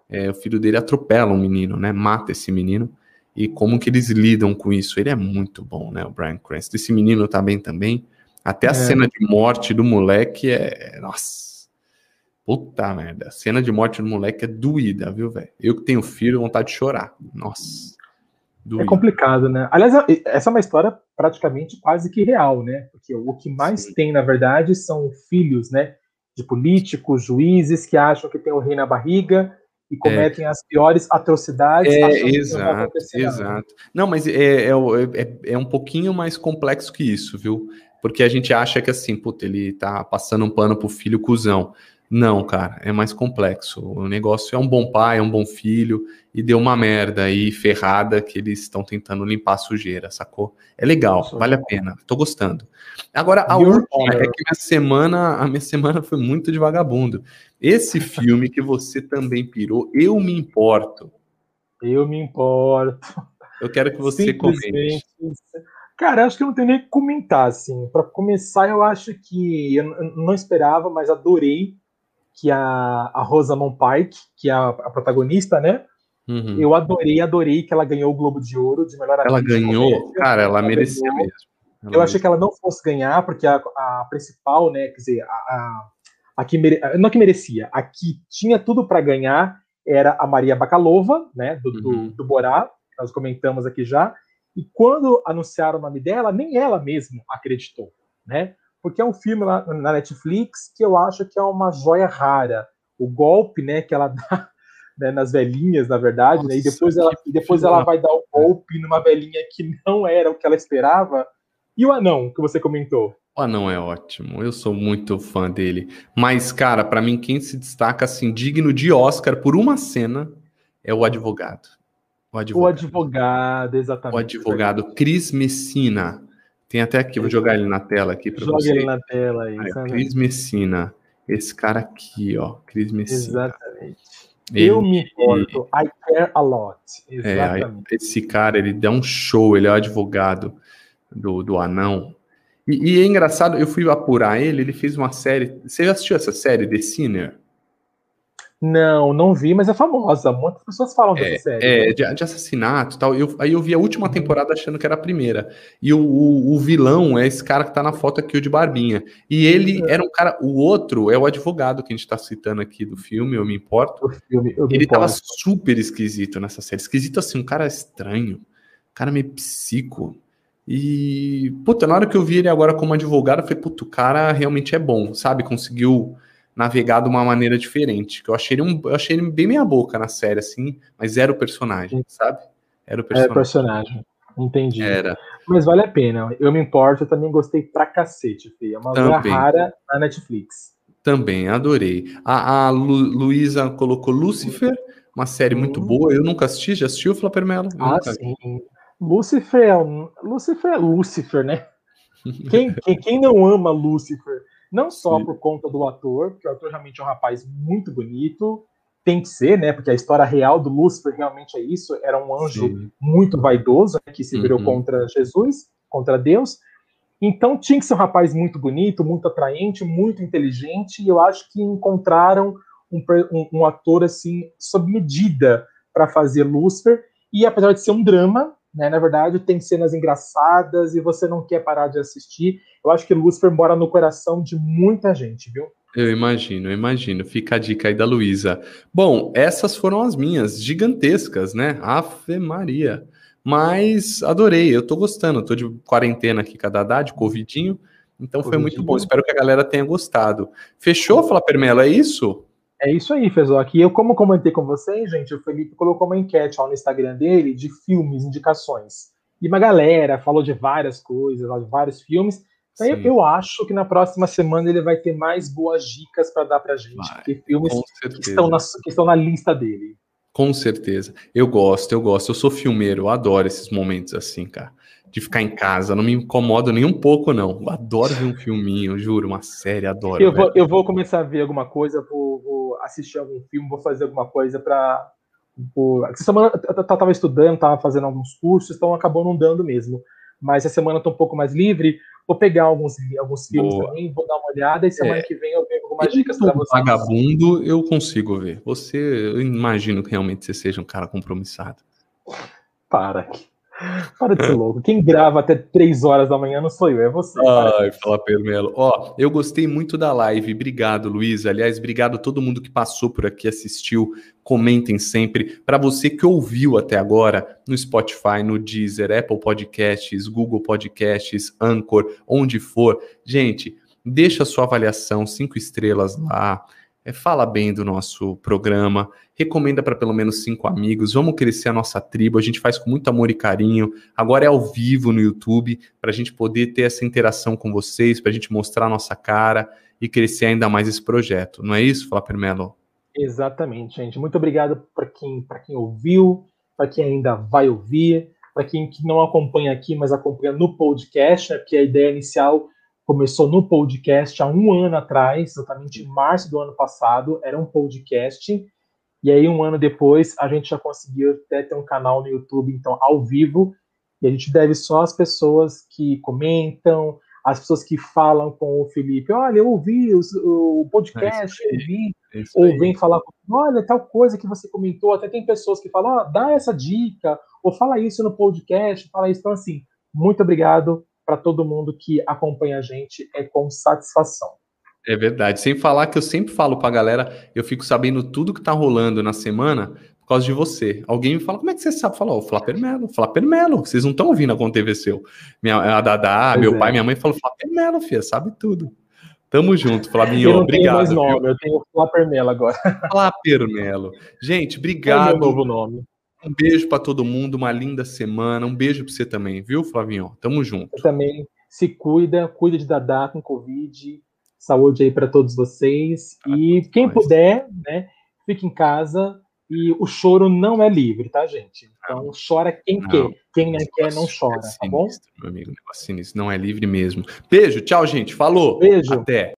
É, o filho dele atropela um menino, né? Mata esse menino. E como que eles lidam com isso? Ele é muito bom, né? O Brian Cranston. Esse menino tá bem também. Até a é. cena de morte do moleque é. Nossa. Puta merda. A cena de morte do moleque é doída, viu, velho? Eu que tenho filho, vontade de chorar. Nossa. É complicado, né? Aliás, essa é uma história praticamente quase que real, né? Porque o que mais Sim. tem, na verdade, são filhos, né? De políticos, juízes que acham que tem o rei na barriga e cometem é. as piores atrocidades. É, exato, não exato. Não, mas é, é, é, é, um pouquinho mais complexo que isso, viu? Porque a gente acha que assim, puta, ele tá passando um pano pro filho cuzão. Não, cara, é mais complexo. O negócio é um bom pai, é um bom filho, e deu uma merda aí ferrada que eles estão tentando limpar a sujeira, sacou? É legal, Nossa, vale a pena, tô gostando. Agora, a última é que minha semana, a minha semana foi muito de vagabundo. Esse filme que você também pirou, Eu Me Importo. Eu Me Importo. Eu quero que você comente. Cara, acho que eu não tenho nem o que comentar, assim. Para começar, eu acho que eu não esperava, mas adorei que a, a Rosamund Pike, que é a, a protagonista, né? Uhum. Eu adorei, adorei que ela ganhou o Globo de Ouro de melhor atriz. Ela ganhou? Cara, ela, ela merecia ganhou. mesmo. Ela eu achei que ela não fosse ganhar, porque a, a principal, né, quer dizer, a, a, a que mere... não que merecia, a que tinha tudo para ganhar era a Maria Bakalova, né, do, uhum. do, do Borá, nós comentamos aqui já, e quando anunciaram o nome dela, nem ela mesma acreditou, né? Porque é um filme lá na Netflix que eu acho que é uma joia rara. O golpe, né, que ela dá né, nas velhinhas, na verdade, Nossa, né? E depois ela, depois ela vai dar o golpe numa velhinha que não era o que ela esperava. E o anão que você comentou? O anão é ótimo. Eu sou muito fã dele. Mas, cara, para mim quem se destaca assim digno de Oscar por uma cena é o advogado. O advogado, o advogado exatamente. O advogado Cris Messina. Tem até aqui, vou jogar ele na tela aqui para você. Joga ele na tela aí. aí Cris Messina. Esse cara aqui, ó. Cris Messina. Exatamente. Ele, eu me importo. I care a lot. Exatamente. É, esse cara, ele dá um show, ele é o advogado do, do anão. E, e, é engraçado, eu fui apurar ele, ele fez uma série. Você já assistiu essa série, The Sinner? Não, não vi, mas é famosa. Muitas pessoas falam é, dessa série. É, de, de assassinato e tal. Eu, aí eu vi a última uhum. temporada achando que era a primeira. E o, o, o, vilão é esse cara que tá na foto aqui, o de Barbinha. E ele é. era um cara. O outro é o advogado que a gente tá citando aqui do filme, Eu Me Importo. Filme, eu me ele importo. tava super esquisito nessa série. Esquisito assim, um cara estranho. Um cara meio psico. E, puta, na hora que eu vi ele agora como advogado, eu falei, puta, o cara realmente é bom, sabe? Conseguiu navegar de uma maneira diferente. Que eu achei ele, um, eu achei ele bem meia boca na série, assim, mas era o personagem, sabe? Era o personagem. Era o personagem. Entendi. Era. Mas vale a pena. Eu me importo, eu também gostei pra cacete, filho. É uma coisa rara na Netflix. Também, adorei. A, a Lu, Luísa colocou Lucifer, uma série muito hum. boa. Eu nunca assisti, já assistiu, Flapper Mello? Ah, sim. Lucifer é, um... Lucifer é Lucifer, né? quem, quem, quem não ama Lucifer? Não só Sim. por conta do ator, porque o ator realmente é um rapaz muito bonito, tem que ser, né? Porque a história real do Lúcifer realmente é isso. Era um anjo Sim. muito vaidoso né, que se virou uhum. contra Jesus, contra Deus. Então tinha que ser um rapaz muito bonito, muito atraente, muito inteligente. E eu acho que encontraram um, um, um ator assim sob medida para fazer Lúcifer. E apesar de ser um drama, né? Na verdade, tem cenas engraçadas e você não quer parar de assistir. Eu acho que Lucifer mora no coração de muita gente, viu? Eu imagino, eu imagino. Fica a dica aí da Luísa. Bom, essas foram as minhas, gigantescas, né? Ave Maria. Mas adorei, eu tô gostando. tô de quarentena aqui com a Dadá, de Covidinho. Então foi muito bom. Espero que a galera tenha gostado. Fechou, Fala Permelo? É isso? É isso aí, Fezoc. E eu, como comentei com vocês, gente, o Felipe colocou uma enquete lá no Instagram dele de filmes, indicações. E uma galera falou de várias coisas, de vários filmes. Então eu, eu, acho que na próxima semana ele vai ter mais boas dicas para dar pra gente. Vai, ter filmes que estão, na, que estão na lista dele. Com certeza. Eu gosto, eu gosto. Eu sou filmeiro, eu adoro esses momentos assim, cara de ficar em casa. Não me incomoda nem um pouco, não. Eu adoro ver um filminho, juro, uma série, adoro. Eu vou, eu vou começar a ver alguma coisa, vou, vou assistir algum filme, vou fazer alguma coisa para. Essa semana eu tava estudando, tava fazendo alguns cursos, então acabou não dando mesmo. Mas essa semana eu tô um pouco mais livre. Vou pegar alguns, alguns filmes Boa. também, vou dar uma olhada, e semana é. que vem eu venho algumas dicas para vocês. Vagabundo, eu consigo ver. Você, eu imagino que realmente você seja um cara compromissado. Para. Para de ser louco. Quem grava até 3 horas da manhã não sou eu, é você. Ai, fala Permelo. Ó, eu gostei muito da live. Obrigado, Luiz. Aliás, obrigado a todo mundo que passou por aqui, assistiu. Comentem sempre. Para você que ouviu até agora no Spotify, no Deezer, Apple Podcasts, Google Podcasts, Anchor, onde for. Gente, deixa a sua avaliação, cinco estrelas lá é, fala bem do nosso programa, recomenda para pelo menos cinco amigos, vamos crescer a nossa tribo, a gente faz com muito amor e carinho, agora é ao vivo no YouTube, para a gente poder ter essa interação com vocês, para a gente mostrar a nossa cara e crescer ainda mais esse projeto, não é isso, Fala Permelo? Exatamente, gente. Muito obrigado para quem, quem ouviu, para quem ainda vai ouvir, para quem que não acompanha aqui, mas acompanha no podcast, né, porque a ideia inicial começou no podcast há um ano atrás, exatamente em março do ano passado, era um podcast. E aí, um ano depois, a gente já conseguiu até ter um canal no YouTube, então, ao vivo. E a gente deve só às pessoas que comentam, as pessoas que falam com o Felipe, olha, eu ouvi o, o podcast, é eu ouvi, é ou vem falar, olha, tal coisa que você comentou, até tem pessoas que falam, oh, dá essa dica, ou fala isso no podcast, fala isso. Então, assim, muito obrigado para todo mundo que acompanha a gente, é com satisfação. É verdade. Sem falar que eu sempre falo para a galera, eu fico sabendo tudo que está rolando na semana por causa de você. Alguém me fala, como é que você sabe? Falou, oh, Flapper Melo, Flapper Melo, vocês não estão ouvindo aconteceu. Minha, a Dadá, pois meu é. pai, minha mãe falou, Flapper Melo, filha, sabe tudo. Tamo junto, Flavinho. Eu não obrigado. mais nome, viu? eu tenho Flapper Melo agora. Flapper Melo. Gente, obrigado. É meu novo nome. Um beijo para todo mundo, uma linda semana. Um beijo para você também, viu, Flavinho? Tamo junto. Você também se cuida, cuida de Dadá com Covid. Saúde aí para todos vocês. Ah, e quem nós. puder, né, fique em casa, e o choro não é livre, tá, gente? Então não. chora quem não. quer. Quem não quer, não chora, é tá bom? Meu amigo, negócio sinistro. Não é livre mesmo. Beijo, tchau, gente. Falou. Beijo. Até.